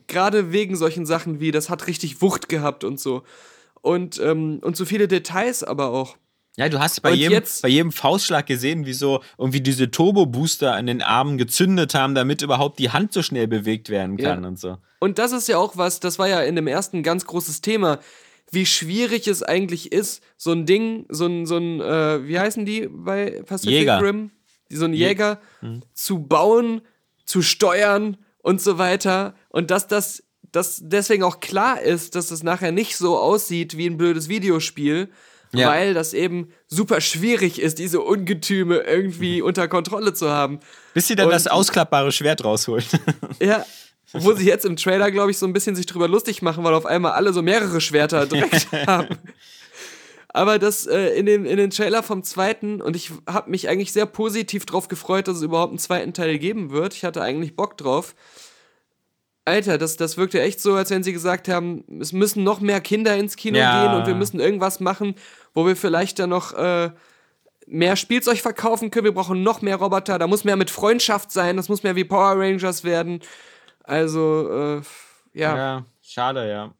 Gerade wegen solchen Sachen wie, das hat richtig Wucht gehabt und so. Und, ähm, und so viele Details aber auch. Ja, du hast bei jedem, bei jedem Faustschlag gesehen, wie so irgendwie diese Turbo-Booster an den Armen gezündet haben, damit überhaupt die Hand so schnell bewegt werden kann Ja. und so. Und das ist ja auch was, das war ja in dem ersten ganz großes Thema, wie schwierig es eigentlich ist, so ein Ding, so ein, so ein äh, wie heißen die bei Pacific Jäger. Rim? So ein Jäger zu bauen, zu steuern und so weiter. Und dass das dass deswegen auch klar ist, dass es nachher nicht so aussieht wie ein blödes Videospiel, Ja. weil das eben super schwierig ist, diese Ungetüme irgendwie unter Kontrolle zu haben. Bis sie dann Und- das ausklappbare Schwert rausholt. Ja, wo sie jetzt im Trailer, glaube ich, so ein bisschen sich drüber lustig machen, weil auf einmal alle so mehrere Schwerter direkt haben. Aber das äh, in, den, in den Trailer vom zweiten, und ich habe mich eigentlich sehr positiv drauf gefreut, dass es überhaupt einen zweiten Teil geben wird. Ich hatte eigentlich Bock drauf. Alter, das, das wirkte echt so, als wenn sie gesagt haben, es müssen noch mehr Kinder ins Kino Ja. gehen und wir müssen irgendwas machen, wo wir vielleicht dann noch äh, mehr Spielzeug verkaufen können. Wir brauchen noch mehr Roboter. Da muss mehr mit Freundschaft sein. Das muss mehr wie Power Rangers werden. Also, äh, ja. ja, schade, ja.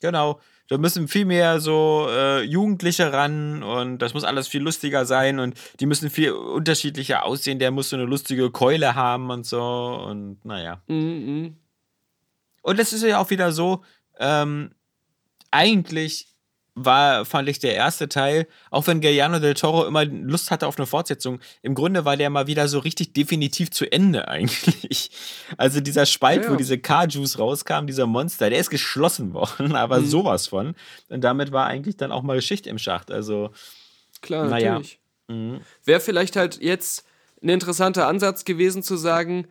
Genau. Da müssen viel mehr so äh, Jugendliche ran und das muss alles viel lustiger sein und die müssen viel unterschiedlicher aussehen. Der muss so eine lustige Keule haben und so und naja. Mhm, Und es ist ja auch wieder so, ähm, eigentlich war, fand ich der erste Teil, auch wenn Guillermo del Toro immer Lust hatte auf eine Fortsetzung, im Grunde war der mal wieder so richtig definitiv zu Ende eigentlich. Also dieser Spalt, Ja, wo ja. diese K-Juice rauskam, dieser Monster, der ist geschlossen worden, aber Mhm. sowas von. Und damit war eigentlich dann auch mal Schicht im Schacht. Also, Klar, Naja. natürlich. mhm. Wäre vielleicht halt jetzt ein interessanter Ansatz gewesen zu sagen,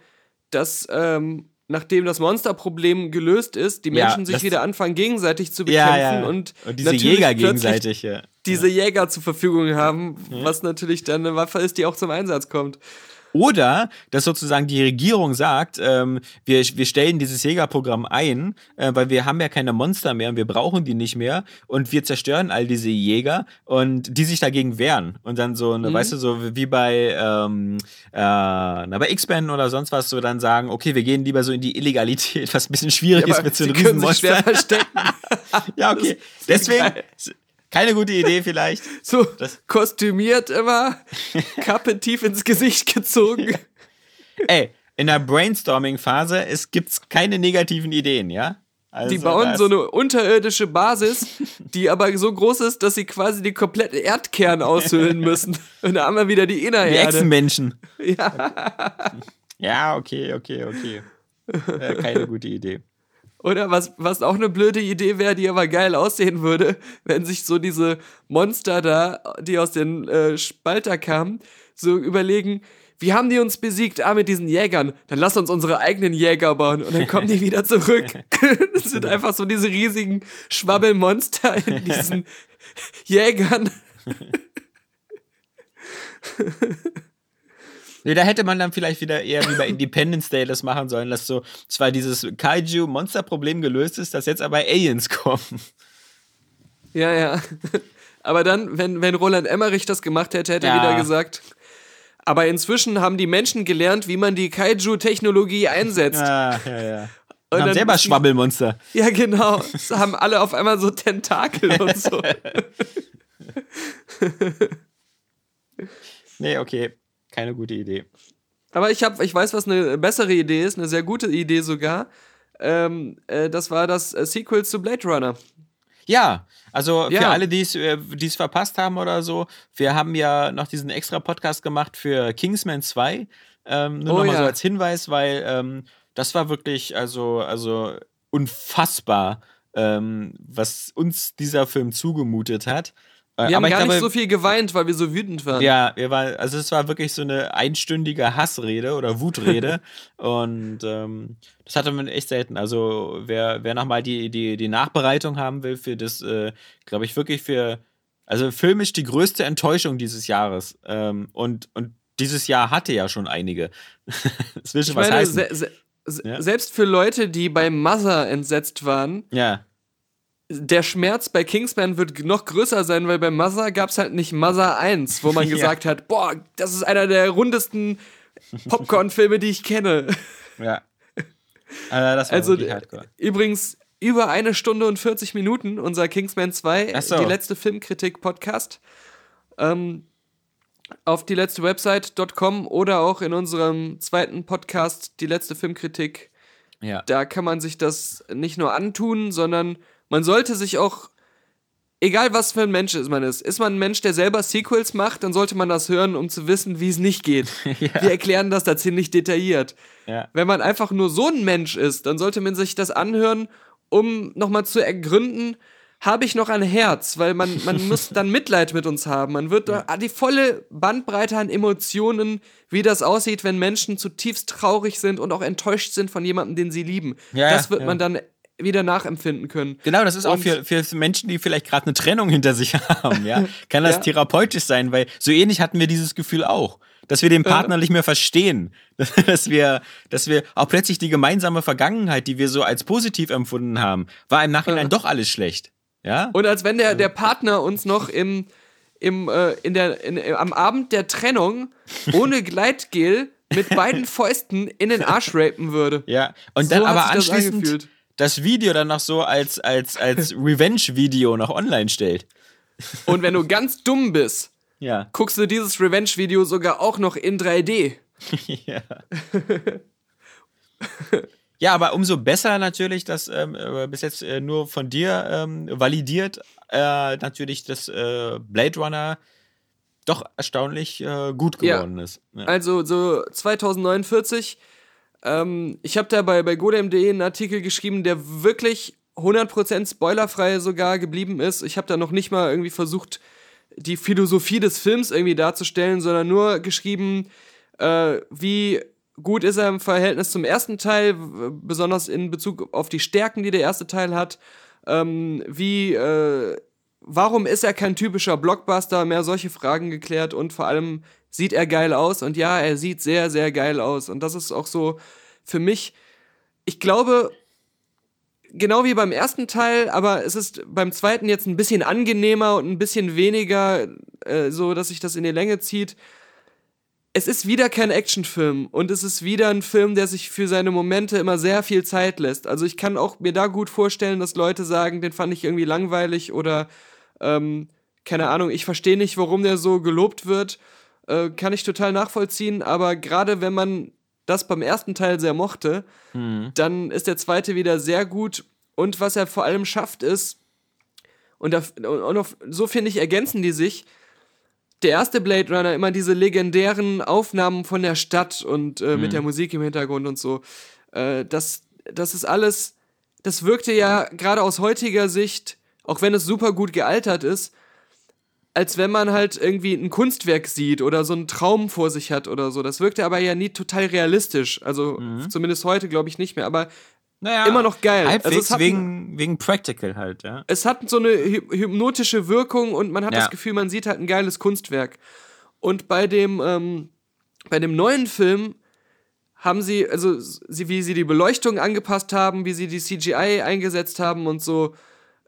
dass ähm, nachdem das Monsterproblem gelöst ist, die Ja, Menschen sich das- wieder anfangen, gegenseitig zu bekämpfen ja, ja. und, diese natürlich Jäger gegenseitig, ja. diese Jäger zur Verfügung haben, was natürlich dann eine Waffe ist, die auch zum Einsatz kommt. Oder, dass sozusagen die Regierung sagt, ähm, wir, wir stellen dieses Jägerprogramm ein, äh, weil wir haben ja keine Monster mehr und wir brauchen die nicht mehr und wir zerstören all diese Jäger und die sich dagegen wehren. Und dann so, ne, weißt du, so wie bei, ähm, äh, na, bei X-Men oder sonst was, so dann sagen, okay, wir gehen lieber so in die Illegalität, was ein bisschen schwierig ist mit so einem Riesenmonster. verstecken. Ja, okay. Deswegen, geil. Keine gute Idee vielleicht. So Das- kostümiert immer, Kappe tief ins Gesicht gezogen. Ey, in der Brainstorming-Phase es gibt's keine negativen Ideen, ja? Also, Die bauen so eine unterirdische Basis, die aber so groß ist, dass sie quasi die komplette Erdkern aushöhlen müssen. Und da haben wir wieder die Die Innererde. Echsenmenschen. Ja. Ja, okay, okay, okay. Äh, keine gute Idee. Oder was, was auch eine blöde Idee wäre, die aber geil aussehen würde, wenn sich so diese Monster da, die aus den äh, Spalter kamen, so überlegen, wie haben die uns besiegt? Ah, mit diesen Jägern. Dann lass uns unsere eigenen Jäger bauen. Und dann kommen die wieder zurück. das sind einfach so diese riesigen Schwabbelmonster in diesen Jägern. Nee, da hätte man dann vielleicht wieder eher wie bei Independence Day das machen sollen, dass so zwar dieses Kaiju-Monster-Problem gelöst ist, dass jetzt aber Aliens kommen. Ja, ja. Aber dann, wenn, wenn Roland Emmerich das gemacht hätte, hätte er Ja. wieder gesagt, aber inzwischen haben die Menschen gelernt, wie man die Kaiju-Technologie einsetzt. Ah, ja, ja. Und haben dann selber Schwabbelmonster. Ja, genau. Es haben alle auf einmal so Tentakel und so. Nee, okay. Keine gute Idee. Aber ich, hab, ich weiß, was eine bessere Idee ist, eine sehr gute Idee sogar. Ähm, äh, das war das äh, Sequel zu Blade Runner. Ja, also für Ja. alle, die es äh, die es verpasst haben oder so, wir haben ja noch diesen extra Podcast gemacht für Kingsman 2. Ähm, nur Oh nochmal so ja. als Hinweis, weil ähm, das war wirklich also, also unfassbar, ähm, was uns dieser Film zugemutet hat. Äh, Wir haben aber ich gar glaube, nicht so viel geweint, weil wir so wütend waren. ja, wir waren, also es war wirklich so eine einstündige Hassrede oder Wutrede. und ähm, das hatte man echt selten. Also wer, wer nochmal die, die, die Nachbereitung haben will für das, äh, glaube ich, wirklich für, also filmisch die größte Enttäuschung dieses Jahres. Ähm, und, und dieses Jahr hatte ja schon einige. das will schon Ich was meine, heißen. se se Ja. selbst für Leute, die bei Mother entsetzt waren, ja. Der Schmerz bei Kingsman wird noch größer sein, weil bei Mother gab es halt nicht Mother 1, wo man Ja. gesagt hat, boah, das ist einer der rundesten Popcorn-Filme, die ich kenne. Ja. Äh, das war Also übrigens über eine Stunde und 40 Minuten, unser Kingsman 2, Ach so. die letzte Filmkritik-Podcast. Ähm, auf die letzte Website.com oder auch in unserem zweiten Podcast, die letzte Filmkritik. Ja. Da kann man sich das nicht nur antun, sondern man sollte sich auch, egal was für ein Mensch ist man ist, ist man ein Mensch, der selber Sequels macht, dann sollte man das hören, um zu wissen, wie es nicht geht. Wir erklären das da ziemlich detailliert. Ja. Wenn man einfach nur so ein Mensch ist, dann sollte man sich das anhören, um nochmal zu ergründen, habe ich noch ein Herz, weil man, man muss dann Mitleid mit uns haben. Man wird da die volle Bandbreite an Emotionen, wie das aussieht, wenn Menschen zutiefst traurig sind und auch enttäuscht sind von jemandem, den sie lieben. Ja, das wird ja. man dann wieder nachempfinden können. Genau, das ist auch Und- für, für Menschen, die vielleicht gerade eine Trennung hinter sich haben, ja. Kann das Ja. therapeutisch sein, weil so ähnlich hatten wir dieses Gefühl auch. Dass wir den Partner nicht mehr verstehen. Dass wir, dass wir auch plötzlich die gemeinsame Vergangenheit, die wir so als positiv empfunden haben, war im Nachhinein doch alles schlecht. Ja? Und als wenn der, der Partner uns noch im, im, äh, in der, in, äh, am Abend der Trennung ohne Gleitgel mit beiden Fäusten in den Arsch rapen würde. ja. Und So dann hat aber anschließend. Das Video dann noch so als, als, als Revenge-Video noch online stellt. Und wenn du ganz dumm bist, Ja. guckst du dieses Revenge-Video sogar auch noch in 3D. ja. ja, aber umso besser natürlich, dass ähm, äh, bis jetzt äh, nur von dir ähm, validiert, äh, natürlich, dass äh, Blade Runner doch erstaunlich äh, gut Ja. geworden ist. Ja. Also so 2049. Ähm, ich habe da bei, bei godem.de einen Artikel geschrieben, der wirklich 100% spoilerfrei sogar geblieben ist. Ich habe da noch nicht mal irgendwie versucht, die Philosophie des Films irgendwie darzustellen, sondern nur geschrieben, äh, wie gut ist er im Verhältnis zum ersten Teil, besonders in Bezug auf die Stärken, die der erste Teil hat. Ähm, wie, äh, warum ist er kein typischer Blockbuster? Mehr solche Fragen geklärt und vor allem sieht er geil aus. Und ja, er sieht sehr, sehr geil aus. Und das ist auch so für mich, ich glaube, genau wie beim ersten Teil, aber es ist beim zweiten jetzt ein bisschen angenehmer und ein bisschen weniger äh, so, dass sich das in die Länge zieht. Es ist wieder kein Actionfilm und es ist wieder ein Film, der sich für seine Momente immer sehr viel Zeit lässt. Also ich kann auch mir da gut vorstellen, dass Leute sagen, den fand ich irgendwie langweilig oder ähm, keine Ahnung, ich verstehe nicht, warum der so gelobt wird. Äh, kann ich total nachvollziehen, aber gerade wenn man das beim ersten Teil sehr mochte, dann ist der zweite wieder sehr gut. Und was er vor allem schafft, ist, und, da, und auf, so finde ich, ergänzen die sich. Der erste Blade Runner immer diese legendären Aufnahmen von der Stadt und äh, mit der Musik im Hintergrund und so. Äh, das, das ist alles, das wirkte ja gerade aus heutiger Sicht, auch wenn es super gut gealtert ist, als wenn man halt irgendwie ein Kunstwerk sieht oder so einen Traum vor sich hat oder so. Das wirkte aber ja nie total realistisch. Also zumindest heute glaube ich nicht mehr. Aber naja, immer noch geil. Halbwegs Also es hat wegen, wegen Practical halt, ja. es hat so eine hy hypnotische Wirkung und man hat Ja. das Gefühl, man sieht halt ein geiles Kunstwerk. Und bei dem, ähm, bei dem neuen Film haben sie, also sie, wie sie die Beleuchtung angepasst haben, wie sie die CGI eingesetzt haben und so,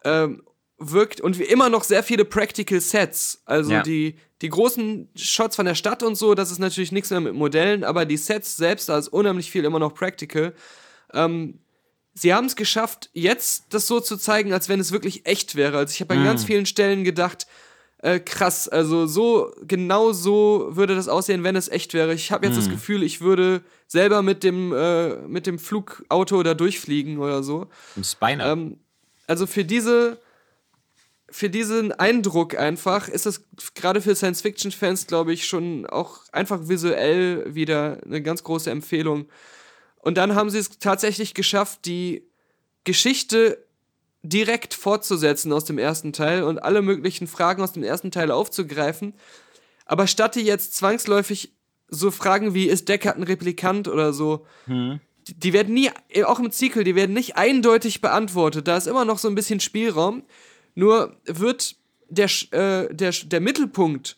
ähm, wirkt und wie immer noch sehr viele Practical Sets. Also Ja. die, die großen Shots von der Stadt und so, das ist natürlich nichts mehr mit Modellen, aber die Sets selbst, da ist unheimlich viel immer noch Practical. Ähm, sie haben es geschafft, jetzt das so zu zeigen, als wenn es wirklich echt wäre. Also ich habe an ganz vielen Stellen gedacht, äh, krass, also so, genau so würde das aussehen, wenn es echt wäre. Ich habe jetzt das Gefühl, ich würde selber mit dem, äh, mit dem Flugauto da durchfliegen oder so. Im Spiner. Ähm, also für diese, für diesen Eindruck einfach ist es gerade für Science-Fiction-Fans, glaube ich, schon auch einfach visuell wieder eine ganz große Empfehlung. Und dann haben sie es tatsächlich geschafft, die Geschichte direkt fortzusetzen aus dem ersten Teil und alle möglichen Fragen aus dem ersten Teil aufzugreifen. Aber statt die jetzt zwangsläufig so Fragen wie, ist Deckard ein Replikant oder so, die, die werden nie, auch im Sequel, die werden nicht eindeutig beantwortet. Da ist immer noch so ein bisschen Spielraum. Nur wird der, äh, der, der Mittelpunkt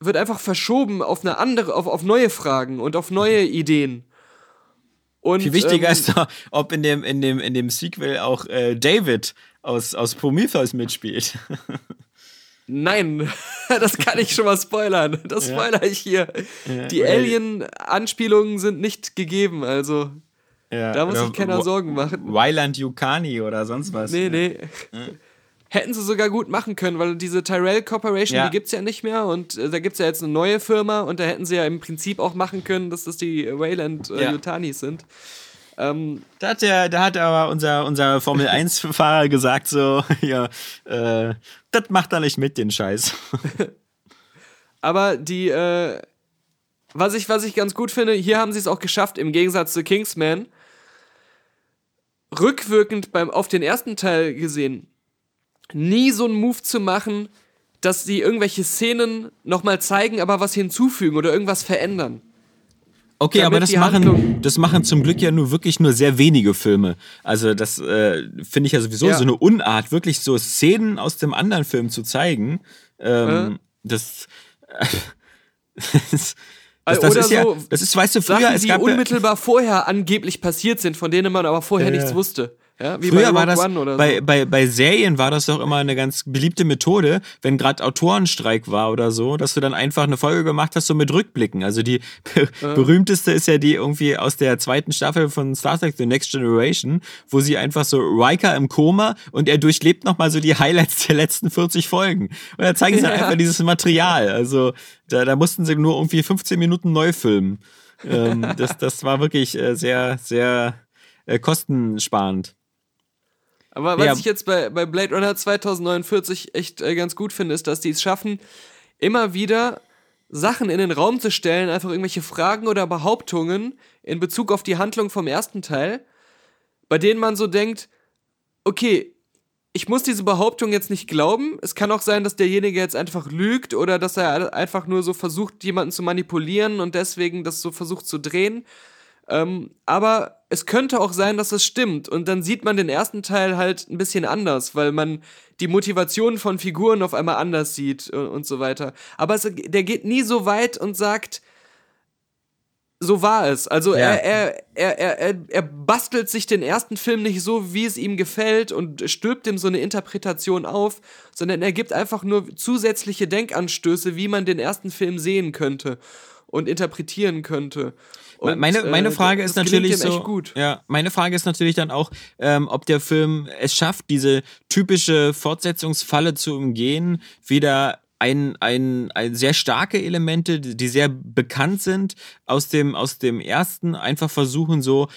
wird einfach verschoben auf eine andere, auf, auf neue Fragen und auf neue Ideen. Und, Viel wichtiger ähm, ist doch, ob in dem, in dem, in dem Sequel auch äh, David aus, aus Prometheus mitspielt. Nein, das kann ich schon mal spoilern. Das Ja. spoiler ich hier. Die weil- Alien-Anspielungen sind nicht gegeben, also Ja, da muss sich keiner Sorgen machen. Wyland Yukani oder sonst was. Nee, nee. Hätten sie sogar gut machen können, weil diese Tyrell Corporation, Ja. die gibt's ja nicht mehr und äh, da gibt's ja jetzt eine neue Firma und da hätten sie ja im Prinzip auch machen können, dass das die Wayland äh, Ja. Yutanis sind. Ähm, Da hat, der, da hat aber unser, unser Formel 1-Fahrer gesagt, so, ja, äh, das macht er nicht mit, den Scheiß. aber die, äh, was ich, was ich ganz gut finde, hier haben sie es auch geschafft, im Gegensatz zu Kingsman, rückwirkend beim, auf den ersten Teil gesehen, nie so einen Move zu machen, dass sie irgendwelche Szenen nochmal zeigen, aber was hinzufügen oder irgendwas verändern. Okay, aber das die machen, das machen zum Glück ja nur wirklich nur sehr wenige Filme. Also das äh, finde ich ja sowieso Ja. so eine Unart, wirklich so Szenen aus dem anderen Film zu zeigen. Ähm, Äh? Das, das, das, Oder ist ja, so das ist, weißt du, früher, Sachen, es die gab ja, unmittelbar vorher angeblich passiert sind, von denen man aber vorher nichts wusste. Ja, wie Früher bei war das, oder bei, so. bei, bei Serien war das doch immer eine ganz beliebte Methode, wenn gerade Autorenstreik war oder so, dass du dann einfach eine Folge gemacht hast, so mit Rückblicken. Also die berühmteste ist ja die irgendwie aus der zweiten Staffel von Star Trek The Next Generation, wo sie einfach so Riker im Koma und er durchlebt nochmal so die Highlights der letzten 40 Folgen. Und da zeigen sie Ja. einfach dieses Material. Also da, da mussten sie nur irgendwie 15 Minuten neu filmen. ähm, das, das war wirklich äh, sehr, sehr äh, kostensparend. Aber was Ja. ich jetzt bei, bei Blade Runner 2049 echt äh, ganz gut finde, ist, dass die es schaffen, immer wieder Sachen in den Raum zu stellen, einfach irgendwelche Fragen oder Behauptungen in Bezug auf die Handlung vom ersten Teil, bei denen man so denkt, okay, ich muss diese Behauptung jetzt nicht glauben. Es kann auch sein, dass derjenige jetzt einfach lügt oder dass er einfach nur so versucht, jemanden zu manipulieren und deswegen das so versucht zu drehen. Ähm, aber es könnte auch sein, dass es stimmt. Und dann sieht man den ersten Teil halt ein bisschen anders, weil man die Motivation von Figuren auf einmal anders sieht und, und so weiter. Aber es, der geht nie so weit und sagt, so war es. Also Ja. er, er, er, er, er, er bastelt sich den ersten Film nicht so, wie es ihm gefällt und stülpt ihm so eine Interpretation auf, sondern er gibt einfach nur zusätzliche Denkanstöße, wie man den ersten Film sehen könnte und interpretieren könnte. Und, meine, meine äh, Frage ist natürlich so, ja, meine Frage ist natürlich dann auch, ähm, ob der Film es schafft, diese typische Fortsetzungsfalle zu umgehen, wieder ein, ein, ein sehr starke Elemente, die die sehr bekannt sind, aus dem, aus dem ersten einfach versuchen so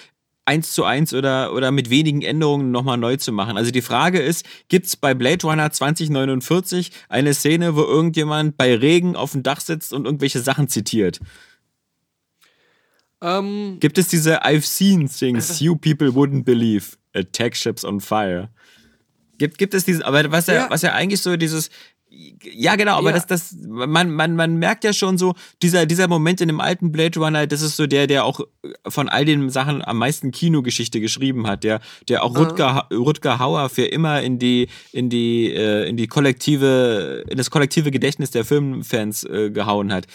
eins zu eins oder, oder mit wenigen Änderungen nochmal neu zu machen. Also die Frage ist, gibt es bei Blade Runner 2049 eine Szene, wo irgendjemand bei Regen auf dem Dach sitzt und irgendwelche Sachen zitiert? Ähm, Gibt es diese I've seen things you people wouldn't believe, attack ships on fire? Gibt, gibt es diese, aber was ja, Ja. was ja eigentlich so dieses, ja genau, aber Ja. das, das, man, man, man merkt ja schon so, dieser, dieser Moment in dem alten Blade Runner, das ist so der, der auch von all den Sachen am meisten Kinogeschichte geschrieben hat, der, der auch Rutger, Rutger Hauer für immer in die, in die, äh, in die kollektive, in das kollektive Gedächtnis der Filmfans äh, gehauen hat.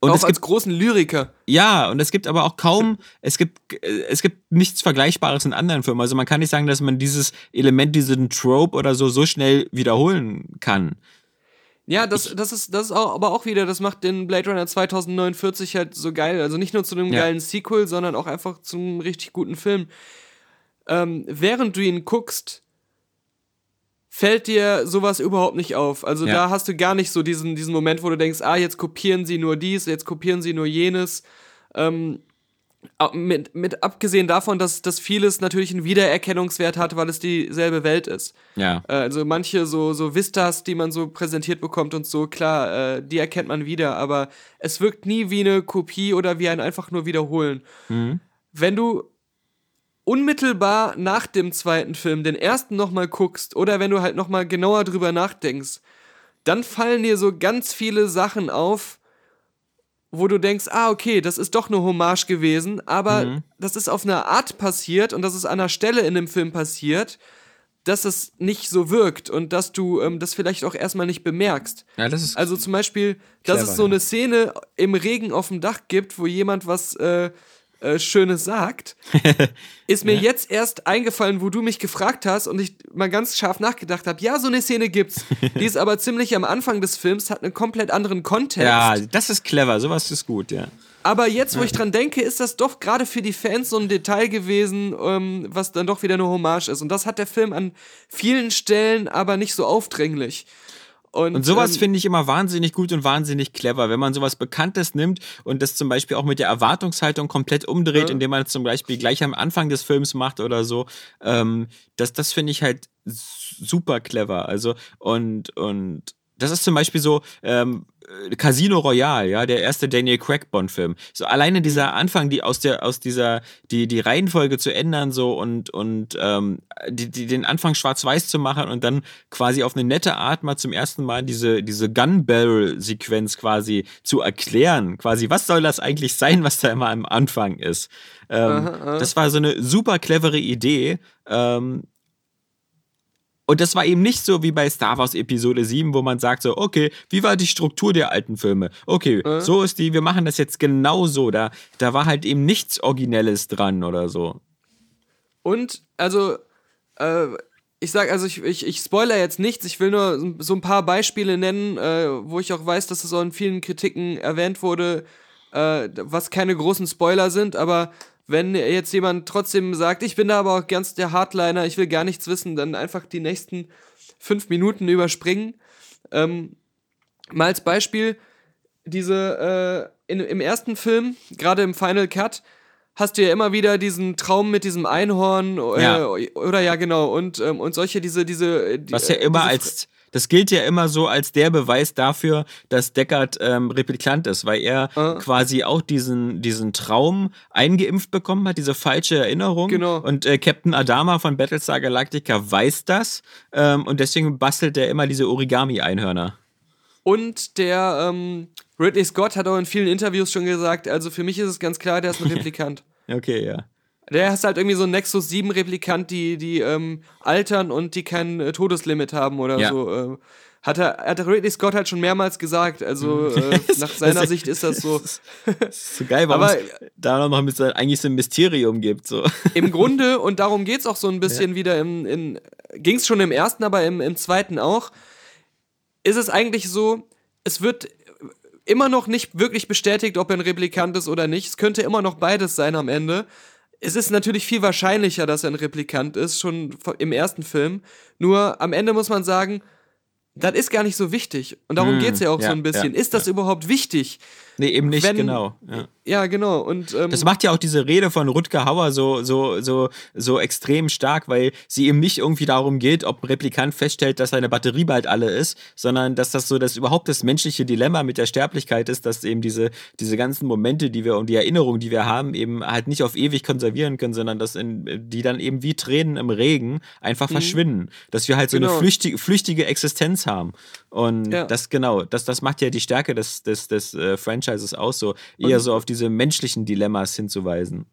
Und auch es als gibt großen Lyriker. ja, und es gibt aber auch kaum, es gibt, äh, es gibt nichts Vergleichbares in anderen Filmen. Also man kann nicht sagen, dass man dieses Element, diesen Trope oder so, so schnell wiederholen kann. Ja, das, das ist, das ist auch, aber auch wieder, das macht den Blade Runner 2049 halt so geil. Also nicht nur zu einem Ja. geilen Sequel, sondern auch einfach zu einem richtig guten Film. Ähm, während du ihn guckst, fällt dir sowas überhaupt nicht auf. Also Ja. da hast du gar nicht so diesen, diesen Moment, wo du denkst, ah, jetzt kopieren sie nur dies, jetzt kopieren sie nur jenes. Ähm, mit, mit abgesehen davon, dass, dass vieles natürlich einen Wiedererkennungswert hat, weil es dieselbe Welt ist. Ja. Äh, Also manche so, so Vistas, die man so präsentiert bekommt und so, klar, äh, die erkennt man wieder, aber es wirkt nie wie eine Kopie oder wie ein einfach nur Wiederholen. Wenn du unmittelbar nach dem zweiten Film den ersten nochmal guckst oder wenn du halt nochmal genauer drüber nachdenkst, dann fallen dir so ganz viele Sachen auf, wo du denkst, ah, okay, das ist doch eine Hommage gewesen, aber das ist auf eine Art passiert und das ist an einer Stelle in dem Film passiert, dass es nicht so wirkt und dass du ähm, das vielleicht auch erstmal nicht bemerkst. Ja, das ist. Also zum Beispiel, dass Clever, es so eine Szene im Regen auf dem Dach gibt, wo jemand was äh, äh, Schönes sagt, ist mir jetzt erst eingefallen, wo du mich gefragt hast und ich mal ganz scharf nachgedacht habe. Ja, so eine Szene gibt's. Die ist aber ziemlich am Anfang des Films, hat einen komplett anderen Kontext. ja, das ist clever, sowas ist gut, ja. Aber jetzt, wo ich dran denke, ist das doch gerade für die Fans so ein Detail gewesen, ähm, was dann doch wieder eine Hommage ist. Und das hat der Film an vielen Stellen aber nicht so aufdringlich. Und, Und sowas ähm, finde ich immer wahnsinnig gut und wahnsinnig clever, wenn man sowas Bekanntes nimmt und das zum Beispiel auch mit der Erwartungshaltung komplett umdreht, Ja. indem man es zum Beispiel gleich am Anfang des Films macht oder so. Ähm, das das finde ich halt super clever. Also, und, und das ist zum Beispiel so, ähm, Casino Royale, ja, der erste Daniel Craig Bond-Film. So alleine dieser Anfang, die aus der, aus dieser, die, die Reihenfolge zu ändern, so und, und ähm, die, die, den Anfang schwarz-weiß zu machen und dann quasi auf eine nette Art mal zum ersten Mal diese, diese Gun-Barrel-Sequenz quasi zu erklären. Quasi, was soll das eigentlich sein, was da immer am Anfang ist? Ähm, Das war so eine super clevere Idee. Ähm, und das war eben nicht so wie bei Star Wars Episode 7, wo man sagt so, okay, wie war die Struktur der alten Filme? Okay, so ist die, wir machen das jetzt genau so. Da, da war halt eben nichts Originelles dran oder so. Und, also, äh, ich sag, also ich, ich, ich spoiler jetzt nichts, ich will nur so ein paar Beispiele nennen, äh, wo ich auch weiß, dass es auch in vielen Kritiken erwähnt wurde, äh, was keine großen Spoiler sind, aber wenn jetzt jemand trotzdem sagt, ich bin da aber auch ganz der Hardliner, ich will gar nichts wissen, dann einfach die nächsten fünf Minuten überspringen. Ähm, mal als Beispiel, diese, äh, in, im ersten Film, gerade im Final Cut, hast du ja immer wieder diesen Traum mit diesem Einhorn äh, Ja. oder ja genau und ähm, und solche diese diese die, Was ja äh, immer als, das gilt ja immer so als der Beweis dafür, dass Deckard ähm, Replikant ist, weil er Ah. quasi auch diesen, diesen Traum eingeimpft bekommen hat, diese falsche Erinnerung. Genau. Und äh, Captain Adama von Battlestar Galactica weiß das ähm, und deswegen bastelt er immer diese Origami-Einhörner. Und der ähm, Ridley Scott hat auch in vielen Interviews schon gesagt, also für mich ist es ganz klar, der ist ein Replikant. Okay, ja. Der ist halt irgendwie so ein Nexus 7 Replikant, die, die ähm, altern und die kein äh, Todeslimit haben oder Ja. so. Äh, hat, er, hat Ridley Scott halt schon mehrmals gesagt. Also äh, nach seiner Sicht ist das so. Ist so geil, warum Aber- es da noch mit so, eigentlich so ein Mysterium gibt. So. Im Grunde, und darum geht es auch so ein bisschen wieder im, in, ging es schon im ersten, aber im, im zweiten auch, ist es eigentlich so, es wird immer noch nicht wirklich bestätigt, ob er ein Replikant ist oder nicht. Es könnte immer noch beides sein am Ende. Es ist natürlich viel wahrscheinlicher, dass er ein Replikant ist, schon im ersten Film. Nur am Ende muss man sagen, das ist gar nicht so wichtig. Und darum Hm, geht es ja auch ja, so ein bisschen. ja, ist das überhaupt wichtig? Nee, eben nicht, Wenn- genau. Ja. Ja, genau. Und ähm, Das macht ja auch diese Rede von Rutger Hauer so, so, so, so extrem stark, weil sie eben nicht irgendwie darum geht, ob ein Replikant feststellt, dass seine Batterie bald alle ist, sondern dass das so das überhaupt das menschliche Dilemma mit der Sterblichkeit ist, dass eben diese, diese ganzen Momente, die wir und die Erinnerungen, die wir haben, eben halt nicht auf ewig konservieren können, sondern dass in, die dann eben wie Tränen im Regen einfach verschwinden. Dass wir halt so Genau. eine flüchtige, flüchtige Existenz haben. Und Ja. das genau, das, das macht ja die Stärke des, des, des äh, Franchises aus, so eher Und- so auf diese menschlichen Dilemmas hinzuweisen.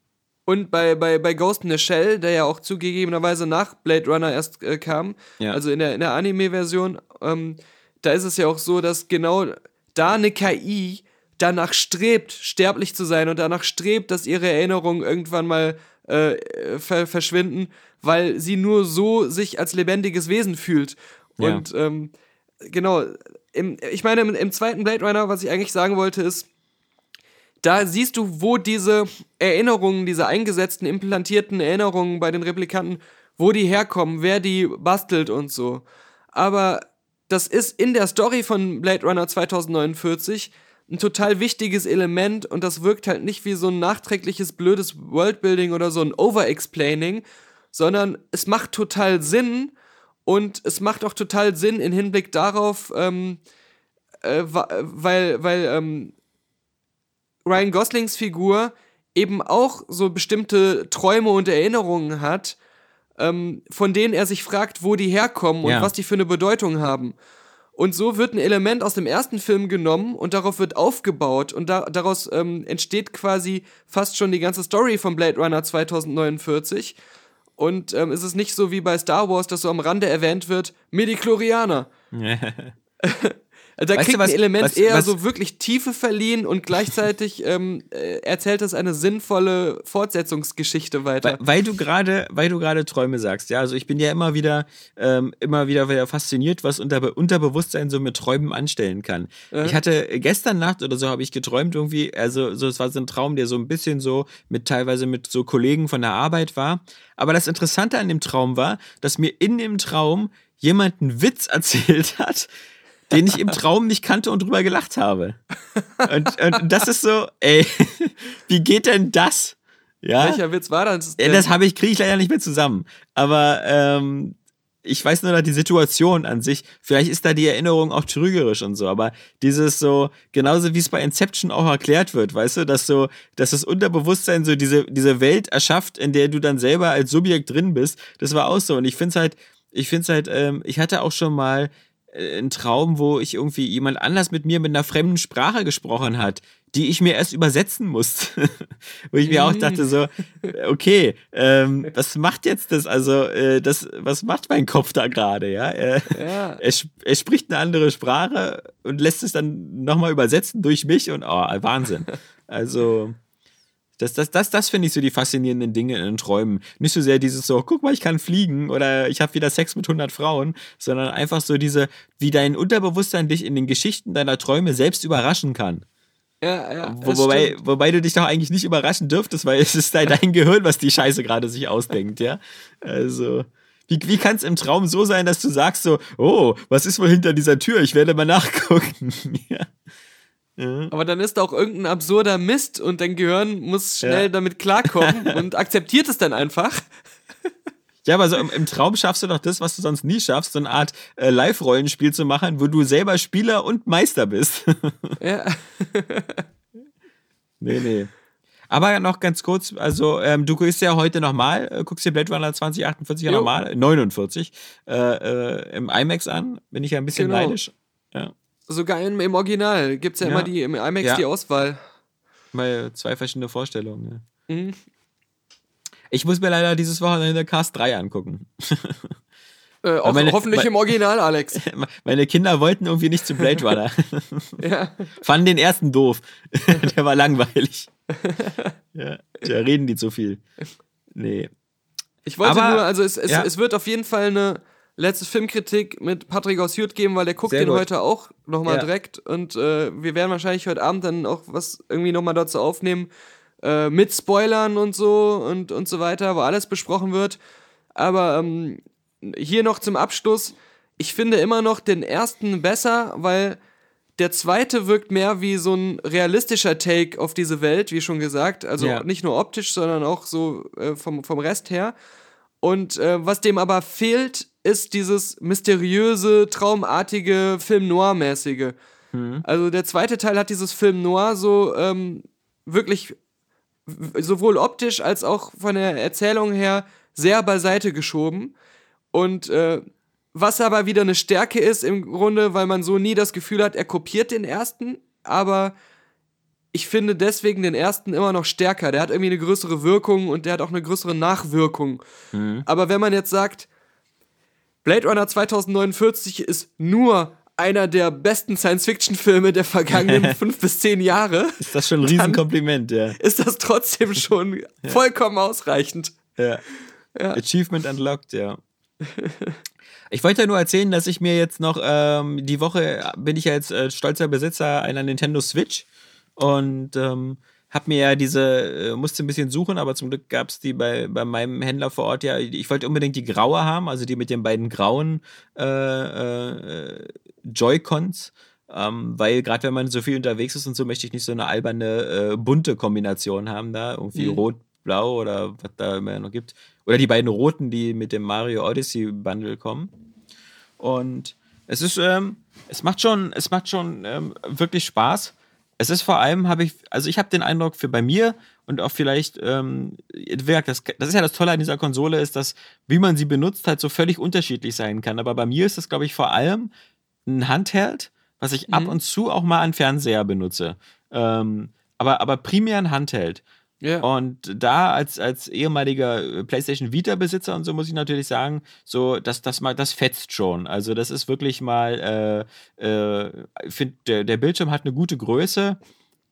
Und bei, bei, bei Ghost in the Shell, der ja auch zugegebenerweise nach Blade Runner erst äh, kam, Ja. also in der, in der Anime-Version, ähm, da ist es ja auch so, dass genau da eine KI danach strebt, sterblich zu sein und danach strebt, dass ihre Erinnerungen irgendwann mal äh, ver verschwinden, weil sie nur so sich als lebendiges Wesen fühlt. Ja. Und ähm, genau, im, ich meine, im, im zweiten Blade Runner, was ich eigentlich sagen wollte, ist, da siehst du, wo diese Erinnerungen, diese eingesetzten, implantierten Erinnerungen bei den Replikanten, wo die herkommen, wer die bastelt und so. Aber das ist in der Story von Blade Runner 2049 ein total wichtiges Element und das wirkt halt nicht wie so ein nachträgliches blödes Worldbuilding oder so ein Overexplaining, sondern es macht total Sinn und es macht auch total Sinn im Hinblick darauf, ähm, äh, wa- weil, weil ähm, Ryan Goslings Figur eben auch so bestimmte Träume und Erinnerungen hat, ähm, von denen er sich fragt, wo die herkommen und Ja. was die für eine Bedeutung haben. Und so wird ein Element aus dem ersten Film genommen und darauf wird aufgebaut und da, daraus ähm, entsteht quasi fast schon die ganze Story von Blade Runner 2049. Und ähm, es ist nicht so wie bei Star Wars, dass so am Rande erwähnt wird, Midichlorianer. Da Weißt kriegt was- ein Element was- eher was- so wirklich Tiefe verliehen und gleichzeitig ähm, äh, erzählt es eine sinnvolle Fortsetzungsgeschichte weiter. Weil, weil du gerade, weil du gerade Träume sagst, ja, also ich bin ja immer wieder, ähm, immer wieder, wieder fasziniert, was unter Unterbewusstsein so mit Träumen anstellen kann. Ich hatte gestern Nacht oder so habe ich geträumt irgendwie, also so, es war so ein Traum, der so ein bisschen so mit teilweise mit so Kollegen von der Arbeit war. Aber das Interessante an dem Traum war, dass mir in dem Traum jemand einen Witz erzählt hat, den ich im Traum nicht kannte und drüber gelacht habe. Und, und das ist so, ey, wie geht denn das? Ja. Welcher Witz war das? Ja, das habe ich, kriege ich leider nicht mehr zusammen. Aber ähm, ich weiß nur noch die Situation an sich. Vielleicht ist da die Erinnerung auch trügerisch und so, aber dieses so, genauso wie es bei Inception auch erklärt wird, weißt du, dass so, dass das Unterbewusstsein so diese, diese Welt erschafft, in der du dann selber als Subjekt drin bist, das war auch so. Und ich finde es halt, ich finde es halt, ähm, ich hatte auch schon mal äh, einen Traum, wo ich irgendwie jemand anders mit mir mit einer fremden Sprache gesprochen hat, die ich mir erst übersetzen musste. wo ich mir auch dachte so, äh, okay, ähm, was macht jetzt das? Also, äh, das, was macht mein Kopf da gerade, ja? Äh, Ja. er, er spricht eine andere Sprache und lässt es dann nochmal übersetzen durch mich und oh, Wahnsinn. Also, Das, das, das, das finde ich so die faszinierenden Dinge in den Träumen. Nicht so sehr dieses so, guck mal, ich kann fliegen oder ich habe wieder Sex mit 100 Frauen, sondern einfach so diese, wie dein Unterbewusstsein dich in den Geschichten deiner Träume selbst überraschen kann. Ja, ja. Wo, wobei, wobei du dich doch eigentlich nicht überraschen dürftest, weil es ist dein, dein Gehirn, was die Scheiße gerade sich ausdenkt, ja. Also, wie, wie kann es im Traum so sein, dass du sagst so, oh, was ist wohl hinter dieser Tür? Ich werde mal nachgucken. ja. Aber dann ist da auch irgendein absurder Mist und dein Gehirn muss schnell Ja. damit klarkommen und akzeptiert es dann einfach. Ja, aber so im, im Traum schaffst du doch das, was du sonst nie schaffst, so eine Art äh, Live-Rollenspiel zu machen, wo du selber Spieler und Meister bist. Ja. nee, nee. Aber noch ganz kurz, also ähm, du guckst ja heute nochmal, äh, guckst dir Blade Runner 2048 ja nochmal, 49, äh, äh, im IMAX an, bin ich ja ein bisschen Genau. neidisch. Ja, Sogar im, im Original gibt es ja, Ja. immer die im IMAX Ja. die Auswahl. weil zwei verschiedene Vorstellungen. Ja. Mhm. Ich muss mir leider dieses Wochenende Cast 3 angucken. Äh, auch meine- hoffentlich mein- im Original, Alex. Meine Kinder wollten irgendwie nicht zu Blade Runner. ja. Fanden den ersten doof. Der war langweilig. ja, da reden die zu viel. Nee. Ich wollte Aber- nur, also es, es, ja. es wird auf jeden Fall eine letzte Filmkritik mit Patrick aus Hürth geben, weil der guckt Sehr den gut. heute auch nochmal Ja. direkt und äh, wir werden wahrscheinlich heute Abend dann auch was irgendwie nochmal dazu aufnehmen, äh, mit Spoilern und so und, und so weiter, wo alles besprochen wird. Aber ähm, hier noch zum Abschluss, ich finde immer noch den ersten besser, weil der zweite wirkt mehr wie so ein realistischer Take auf diese Welt, wie schon gesagt. Also Ja. nicht nur optisch, sondern auch so äh, vom, vom Rest her. Und äh, was dem aber fehlt, ist dieses mysteriöse, traumartige, Film-Noir-mäßige. Also der zweite Teil hat dieses Film-Noir so ähm, wirklich sowohl optisch als auch von der Erzählung her sehr beiseite geschoben. Und äh, was aber wieder eine Stärke ist im Grunde, weil man so nie das Gefühl hat, er kopiert den ersten, aber ich finde deswegen den ersten immer noch stärker. Der hat irgendwie eine größere Wirkung und der hat auch eine größere Nachwirkung. Aber wenn man jetzt sagt, Blade Runner 2049 ist nur einer der besten Science-Fiction-Filme der vergangenen fünf bis zehn Jahre, Ist das schon ein Riesenkompliment, ja. ist das trotzdem schon vollkommen ausreichend. ja. Achievement unlocked, ja. Ich wollte ja nur erzählen, dass ich mir jetzt noch, ähm, die Woche bin ich ja jetzt äh, stolzer Besitzer einer Nintendo Switch und ähm, hab mir ja diese, äh, musste ein bisschen suchen, aber zum Glück gab es die bei, bei meinem Händler vor Ort ja. Ich wollte unbedingt die graue haben, also die mit den beiden grauen äh, äh, Joy-Cons. Ähm, weil gerade wenn man so viel unterwegs ist und so, möchte ich nicht so eine alberne, äh, bunte Kombination haben da. Irgendwie Mhm. rot, blau oder was da immer noch gibt. Oder die beiden roten, die mit dem Mario Odyssey Bundle kommen. Und es ist, ähm, es macht schon, es macht schon ähm, wirklich Spaß. Es ist vor allem, habe ich, also ich habe den Eindruck für bei mir und auch vielleicht, ähm, das, das ist ja das Tolle an dieser Konsole, ist, dass, wie man sie benutzt, halt so völlig unterschiedlich sein kann. Aber bei mir ist das, glaube ich, vor allem ein Handheld, was ich ab Mhm. und zu auch mal an Fernseher benutze. Ähm, aber, aber primär ein Handheld. Ja. Und da als, als ehemaliger äh, PlayStation Vita-Besitzer und so muss ich natürlich sagen, so, das, das, mal, das fetzt schon. Also, das ist wirklich mal, äh, äh, finde, der, der Bildschirm hat eine gute Größe.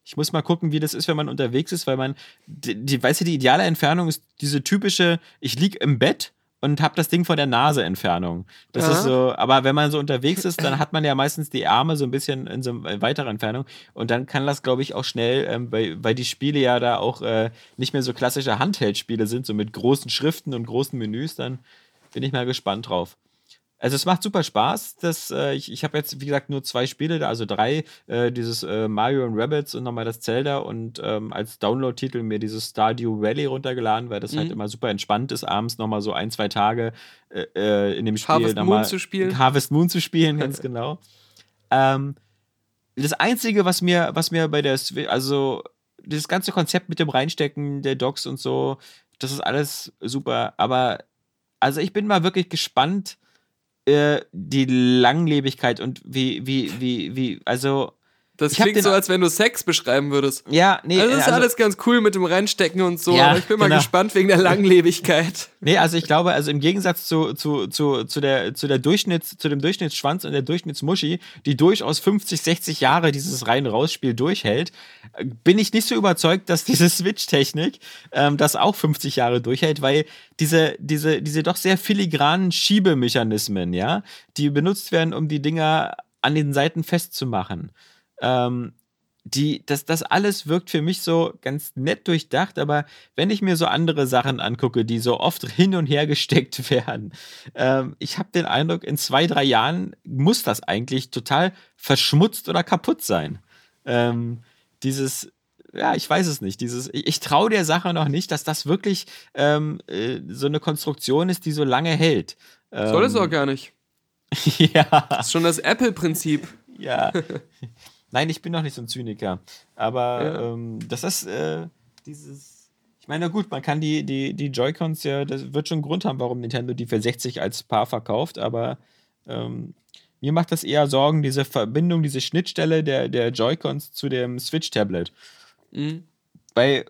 Ich muss mal gucken, wie das ist, wenn man unterwegs ist, weil man, die, die weißt du, die ideale Entfernung ist diese typische, ich lieg im Bett und habe das Ding vor der Nase Entfernung. Das Ja. ist so, aber wenn man so unterwegs ist, dann hat man ja meistens die Arme so ein bisschen in so einer weiteren Entfernung und dann kann das, glaube ich, auch schnell, ähm, weil, weil die Spiele ja da auch äh, nicht mehr so klassische Handheld-Spiele sind, so mit großen Schriften und großen Menüs, dann bin ich mal gespannt drauf. Also es macht super Spaß. Das, äh, ich ich habe jetzt, wie gesagt, nur zwei Spiele da, also drei, äh, dieses äh, Mario und Rabbits und nochmal das Zelda und ähm, als Download-Titel mir dieses Stardew Valley runtergeladen, weil das halt Mhm. immer super entspannt ist, abends nochmal so ein, zwei Tage äh, äh, in dem Spiel Harvest Moon mal- zu spielen. Harvest Moon zu spielen, ganz genau. Ähm, das Einzige, was mir, was mir bei der, also dieses ganze Konzept mit dem Reinstecken der Docs und so, das ist alles super, aber also ich bin mal wirklich gespannt, äh, die Langlebigkeit und wie, wie, wie, wie, also Das Ich klingt so, als wenn du Sex beschreiben würdest. Ja, nee, Also das ist also- alles ganz cool mit dem Reinstecken und so, Ja, aber ich bin mal genau. gespannt wegen der Langlebigkeit. Nee, also ich glaube, also im Gegensatz zu, zu, zu, zu, der, zu, der Durchschnitts, zu dem Durchschnittsschwanz und der Durchschnittsmuschi, die durchaus 50, 60 Jahre dieses Rein-Raus-Spiel durchhält, bin ich nicht so überzeugt, dass diese Switch-Technik ähm, das auch 50 Jahre durchhält, weil diese, diese, diese doch sehr filigranen Schiebemechanismen, ja, die benutzt werden, um die Dinger an den Seiten festzumachen, ähm, die, das, das alles wirkt für mich so ganz nett durchdacht, aber wenn ich mir so andere Sachen angucke, die so oft hin und her gesteckt werden, ähm, ich habe den Eindruck, in zwei, drei Jahren muss das eigentlich total verschmutzt oder kaputt sein. Ähm, dieses, ja, ich weiß es nicht. Dieses, ich, ich traue der Sache noch nicht, dass das wirklich ähm, äh, so eine Konstruktion ist, die so lange hält. Ähm, Soll es auch gar nicht. ja. Das ist schon das Apple-Prinzip. Ja. Nein, ich bin noch nicht so ein Zyniker. Aber Ja. ähm, das ist äh, dieses. Ich meine, gut, man kann die, die, die Joy-Cons ja, das wird schon einen Grund haben, warum Nintendo die für 60 als Paar verkauft, aber ähm, mir macht das eher Sorgen, diese Verbindung, diese Schnittstelle der, der Joy-Cons zu dem Switch-Tablet. Mhm. Weil,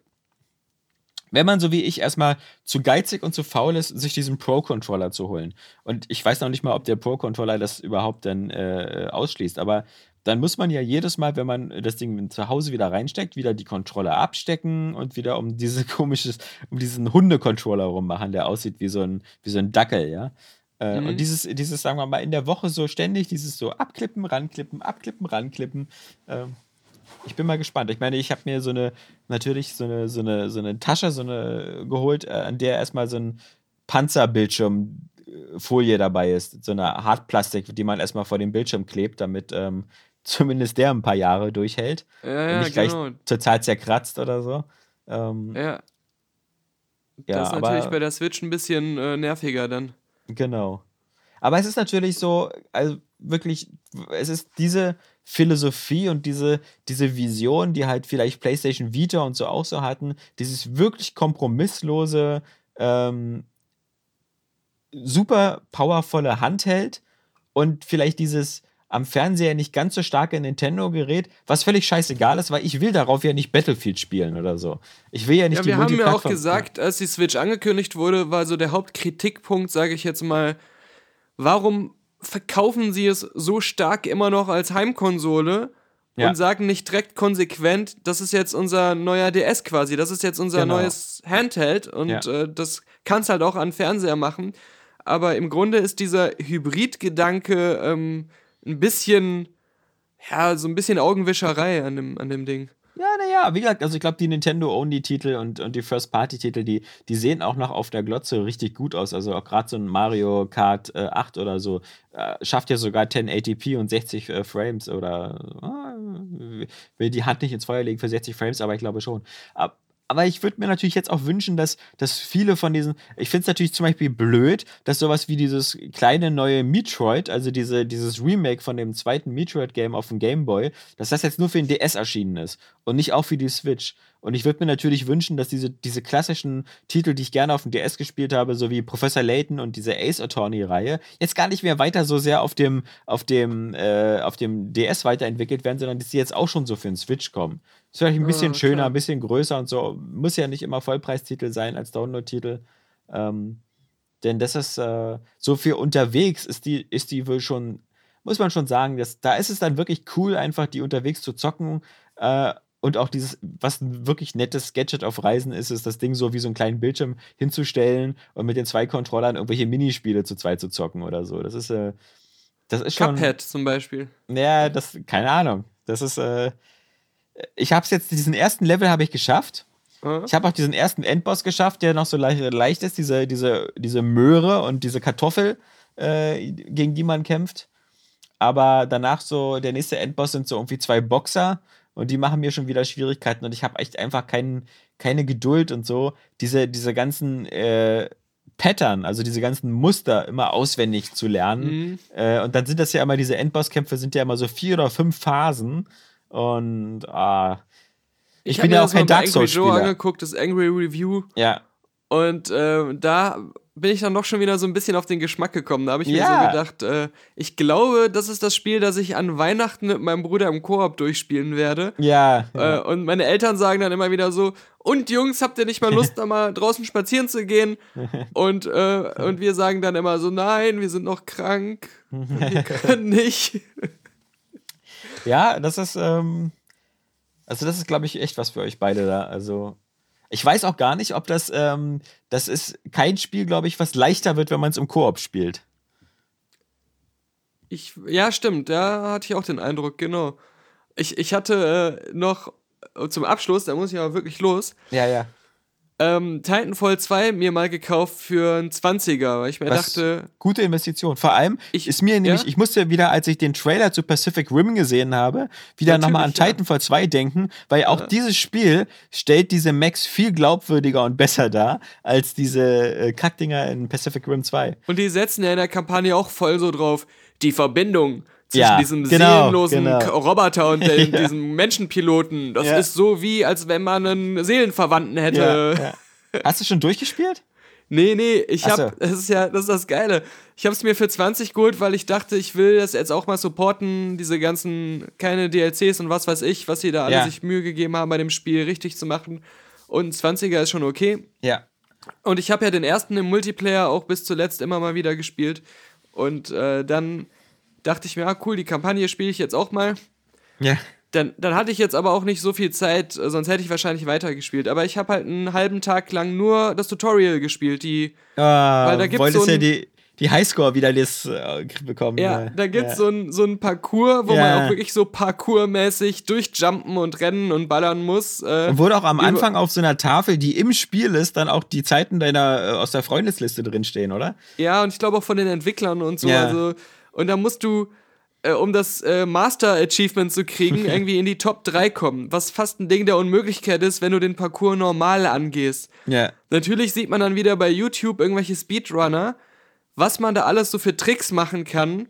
wenn man so wie ich erstmal zu geizig und zu faul ist, sich diesen Pro-Controller zu holen, und ich weiß noch nicht mal, ob der Pro-Controller das überhaupt dann äh, ausschließt, aber dann muss man ja jedes Mal, wenn man das Ding zu Hause wieder reinsteckt, wieder die Controller abstecken und wieder um diese komisches, um diesen Hunde-Controller rummachen, der aussieht wie so ein, wie so ein Dackel, ja. Äh, Mhm. Und dieses, dieses, sagen wir mal, in der Woche so ständig, dieses so abklippen, ranklippen, abklippen, ranklippen. Ähm, ich bin mal gespannt. Ich meine, ich habe mir so eine, natürlich so eine, so eine, so eine Tasche so eine geholt, äh, an der erstmal so ein Panzerbildschirmfolie dabei ist. So eine Hartplastik, die man erstmal vor dem Bildschirm klebt, damit ähm, zumindest der ein paar Jahre durchhält. Ja, ja, nicht genau. gleich total zerkratzt oder so. Ähm, Ja. Ja, das ist aber- natürlich bei der Switch ein bisschen äh, nerviger dann. Genau. Aber es ist natürlich so, also wirklich, es ist diese Philosophie und diese, diese Vision, die halt vielleicht PlayStation Vita und so auch so hatten, dieses wirklich kompromisslose, ähm, super powervolle Handheld und vielleicht dieses am Fernseher nicht ganz so starke Nintendo-Gerät, was völlig scheißegal ist, weil ich will darauf ja nicht Battlefield spielen oder so. Ich will ja nicht Ja, die wir haben ja auch gesagt, als die Switch angekündigt wurde, war so der Hauptkritikpunkt, sage ich jetzt mal, warum verkaufen sie es so stark immer noch als Heimkonsole Ja. und sagen nicht direkt konsequent, das ist jetzt unser neuer DS quasi, das ist jetzt unser Genau. neues Handheld und Ja. äh, das kannst halt auch an Fernseher machen. Aber im Grunde ist dieser Hybrid-Gedanke ähm, ein bisschen, ja, so ein bisschen Augenwischerei an dem, an dem Ding. Ja, naja, wie gesagt, also ich glaube, die Nintendo-Only-Titel und, und die First-Party-Titel, die, die sehen auch noch auf der Glotze richtig gut aus. Also auch gerade so ein Mario Kart äh, 8 oder so äh, schafft ja sogar 1080p und 60 äh, Frames oder äh, will die Hand nicht ins Feuer legen für 60 Frames, aber ich glaube schon. Ab, aber ich würde mir natürlich jetzt auch wünschen, dass, dass viele von diesen. Ich finde es natürlich zum Beispiel blöd, dass sowas wie dieses kleine neue Metroid, also diese, dieses Remake von dem zweiten Metroid-Game auf dem Game Boy, dass das jetzt nur für den DS erschienen ist und nicht auch für die Switch. Und ich würde mir natürlich wünschen, dass diese, diese klassischen Titel, die ich gerne auf dem DS gespielt habe, so wie Professor Layton und diese Ace Attorney-Reihe, jetzt gar nicht mehr weiter so sehr auf dem, auf dem, äh, auf dem DS weiterentwickelt werden, sondern dass die jetzt auch schon so für den Switch kommen. Ist vielleicht ein bisschen Ah, schöner, klar. ein bisschen größer und so. Muss ja nicht immer Vollpreistitel sein als Download-Titel. Ähm, denn das ist äh, so für unterwegs ist die, ist die wohl schon, muss man schon sagen, dass, da ist es dann wirklich cool, einfach die unterwegs zu zocken. Äh, und auch dieses, was ein wirklich nettes Gadget auf Reisen ist, ist das Ding so wie so einen kleinen Bildschirm hinzustellen und mit den zwei Controllern irgendwelche Minispiele zu zweit zu zocken oder so. Das ist, äh, das ist schon. Cuphead zum Beispiel. Ja, das, keine Ahnung. Das ist, äh, ich habe es jetzt, diesen ersten Level habe ich geschafft. Ich habe auch diesen ersten Endboss geschafft, der noch so leicht, leicht ist, diese, diese, diese Möhre und diese Kartoffel, äh, gegen die man kämpft. Aber danach so, der nächste Endboss sind so irgendwie zwei Boxer und die machen mir schon wieder Schwierigkeiten und ich habe echt einfach kein, keine Geduld und so, diese, diese ganzen äh, Pattern, also diese ganzen Muster immer auswendig zu lernen. Mhm. Äh, und dann sind das ja immer, diese Endbosskämpfe sind ja immer so vier oder fünf Phasen. Und ah, ich, hab bin mir ja auch das mal kein bei Dark Angry Joe Souls-Spieler. angeguckt, das Angry Review. Ja, Und äh, da bin ich dann doch schon wieder so ein bisschen auf den Geschmack gekommen. Da habe ich mir Ja. so gedacht, äh, ich glaube, das ist das Spiel, das ich an Weihnachten mit meinem Bruder im Koop durchspielen werde. Ja. Äh, und meine Eltern sagen dann immer wieder so, und Jungs, habt ihr nicht mal Lust, da mal draußen spazieren zu gehen? Und, äh, und wir sagen dann immer so, nein, wir sind noch krank, wir können nicht. Ja, das ist, ähm, also das ist, glaube ich, echt was für euch beide da. Also, ich weiß auch gar nicht, ob das, ähm, das ist kein Spiel, glaube ich, was leichter wird, wenn man es im Koop spielt. Ich, ja, stimmt, da hatte ich auch den Eindruck, genau. Ich, ich hatte äh, noch zum Abschluss, da muss ich aber wirklich los, Ja, ja. Ähm, Titanfall 2 mir mal gekauft für einen 20er, weil ich mir Was? dachte, Gute Investition. Vor allem Ich- ist mir nämlich, ja? ich musste wieder, als ich den Trailer zu Pacific Rim gesehen habe, wieder nochmal an ja. Titanfall 2 denken, weil auch dieses Spiel stellt diese Max viel glaubwürdiger und besser dar als diese äh, Kackdinger in Pacific Rim 2. und die setzen ja in der Kampagne auch voll so drauf, die Verbindung zwischen Ja, diesem genau, seelenlosen genau. Roboter und den, Ja. diesem Menschenpiloten. Das Ja. ist so wie, als wenn man einen Seelenverwandten hätte. Hast du schon durchgespielt? Nee, nee, ich Ach so. hab, das ist ja, das ist das Geile. Ich hab's mir für 20 geholt, weil ich dachte, ich will das jetzt auch mal supporten, diese ganzen, keine DLCs und was weiß ich, was sie da alle sich Mühe gegeben haben, bei dem Spiel richtig zu machen. Und ein 20er ist schon okay. Ja. Und ich habe ja den ersten im Multiplayer auch bis zuletzt immer mal wieder gespielt. Und äh, dann dachte ich mir, ah cool, die Kampagne spiele ich jetzt auch mal. Ja. Dann, dann hatte ich jetzt aber auch nicht so viel Zeit, äh, sonst hätte ich wahrscheinlich weitergespielt. Aber ich habe halt einen halben Tag lang nur das Tutorial gespielt, die Weil da gibt's wolltest so ja ein- die, die Highscore wieder das, äh, bekommen. Ja, da gibt's ja. so ein so ein Parcours, wo Ja. man auch wirklich so parkourmäßig durchjumpen und rennen und ballern muss. Äh, Und wurde auch am Anfang auf so einer Tafel, die im Spiel ist, dann auch die Zeiten deiner äh, aus der Freundesliste drinstehen, oder? ja, und ich glaube auch von den Entwicklern und so. Ja. Also, und da musst du, äh, um das äh, Master Achievement zu kriegen, irgendwie in die Top 3 kommen. Was fast ein Ding der Unmöglichkeit ist, wenn du den Parcours normal angehst. Ja. Natürlich sieht man dann wieder bei YouTube irgendwelche Speedrunner, was man da alles so für Tricks machen kann,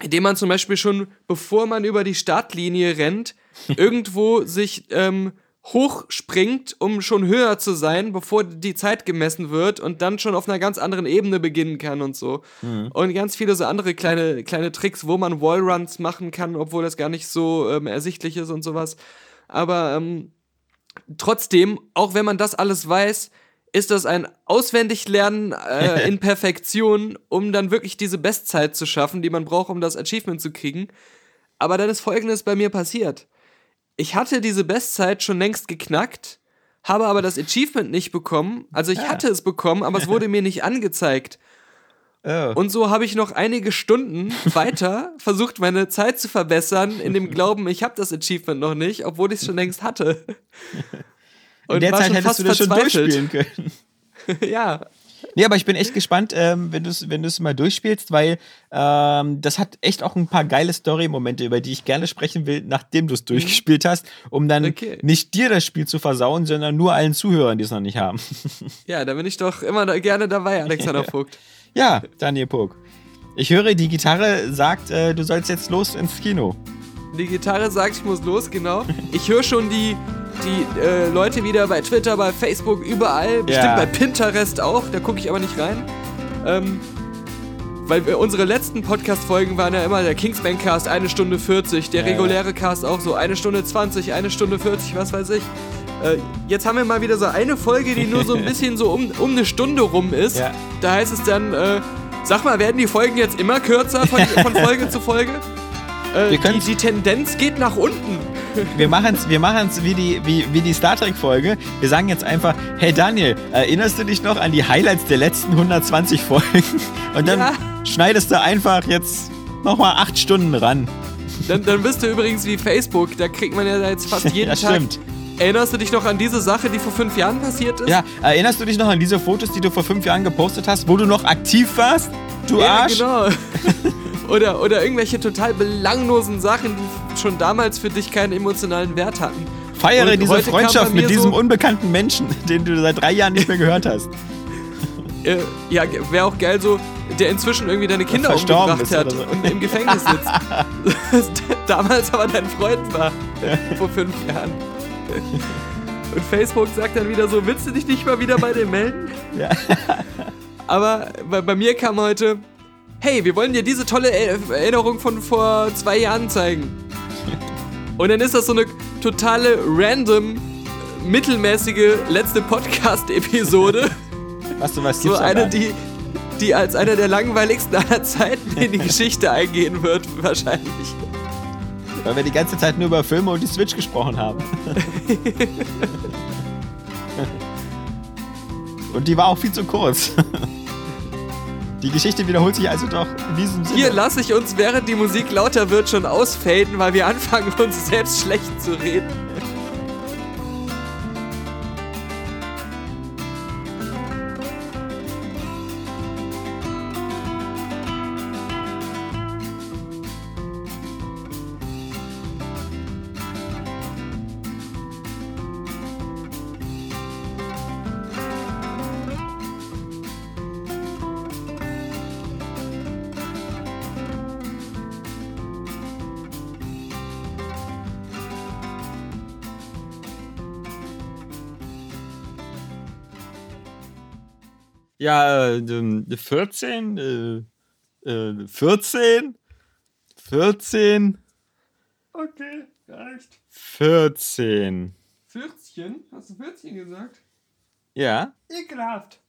indem man zum Beispiel schon, bevor man über die Startlinie rennt, irgendwo sich ähm, hochspringt, um schon höher zu sein, bevor die Zeit gemessen wird und dann schon auf einer ganz anderen Ebene beginnen kann und so. Und ganz viele so andere kleine, kleine Tricks, wo man Wallruns machen kann, obwohl das gar nicht so ähm, ersichtlich ist und sowas. Aber ähm, trotzdem, auch wenn man das alles weiß, ist das ein Auswendiglernen äh, in Perfektion, um dann wirklich diese Bestzeit zu schaffen, die man braucht, um das Achievement zu kriegen. Aber dann ist Folgendes bei mir passiert. Ich hatte diese Bestzeit schon längst geknackt, habe aber das Achievement nicht bekommen. Also ich hatte es bekommen, aber es wurde mir nicht angezeigt. Oh. Und so habe ich noch einige Stunden weiter versucht, meine Zeit zu verbessern, in dem Glauben, ich habe das Achievement noch nicht, obwohl ich es schon längst hatte. In der war Zeit schon hättest fast du das schon durchspielen können. ja, Nee, aber ich bin echt gespannt, ähm, wenn du es wenn du's mal durchspielst, weil ähm, das hat echt auch ein paar geile Story-Momente, über die ich gerne sprechen will, nachdem du es durchgespielt hast, um dann Mhm. Okay. nicht dir das Spiel zu versauen, sondern nur allen Zuhörern, die es noch nicht haben. ja, da bin ich doch immer gerne dabei, Alexander Vogt. ja, Daniel Pog. Ich höre, die Gitarre sagt, äh, du sollst jetzt los ins Kino. Die Gitarre sagt, ich muss los, genau. Ich höre schon die, die äh, Leute wieder bei Twitter, bei Facebook, überall. Bestimmt Ja. bei Pinterest auch, da gucke ich aber nicht rein. Ähm, weil wir, unsere letzten Podcast-Folgen waren ja immer der Kingsman-Cast eine Stunde 40, der Ja, ja. reguläre Cast auch so eine Stunde 20, eine Stunde 40, was weiß ich. Äh, jetzt haben wir mal wieder so eine Folge, die nur so ein bisschen so um, um eine Stunde rum ist. Ja. Da heißt es dann, äh, sag mal, werden die Folgen jetzt immer kürzer von, von Folge zu Folge? Äh, die, die Tendenz geht nach unten. Wir machen es wir machen's wie, die, wie, wie die Star Trek-Folge. Wir sagen jetzt einfach, hey Daniel, erinnerst du dich noch an die Highlights der letzten 120 Folgen? Und dann Ja. schneidest du einfach jetzt nochmal acht Stunden ran. Dann, dann bist du übrigens wie Facebook, da kriegt man ja jetzt fast jeden Das Tag. stimmt. Erinnerst du dich noch an diese Sache, die vor fünf Jahren passiert ist? Ja, erinnerst du dich noch an diese Fotos, die du vor fünf Jahren gepostet hast, wo du noch aktiv warst? Du Ja, Arsch? genau. oder, oder irgendwelche total belanglosen Sachen, die schon damals für dich keinen emotionalen Wert hatten. Feiere Und diese Freundschaft mit diesem so- unbekannten Menschen, den du seit drei Jahren nicht mehr gehört hast. Äh, ja, wäre auch geil so, der inzwischen irgendwie deine Kinder umgebracht hat so. und im Gefängnis sitzt. Damals aber dein Freund war, vor fünf Jahren. Und Facebook sagt dann wieder so, willst du dich nicht mal wieder bei dem melden? Ja. Aber bei, bei mir kam heute, hey, wir wollen dir diese tolle Er- Erinnerung von vor zwei Jahren zeigen. Und dann ist das so eine totale random, mittelmäßige letzte Podcast-Episode. Was du was So eine, die, die als einer der langweiligsten aller Zeiten in die Geschichte eingehen wird, wahrscheinlich. Weil wir die ganze Zeit nur über Filme und die Switch gesprochen haben. und die war auch viel zu kurz. Die Geschichte wiederholt sich also doch in diesem Sinne. Hier lasse ich uns, während die Musik lauter wird, schon ausfaden, weil wir anfangen, uns selbst schlecht zu reden. Ja, äh, ähm, 14, äh, äh, 14, 14, Okay, reicht. 14. 14? Hast du 14 gesagt? Ja? Ekelhaft.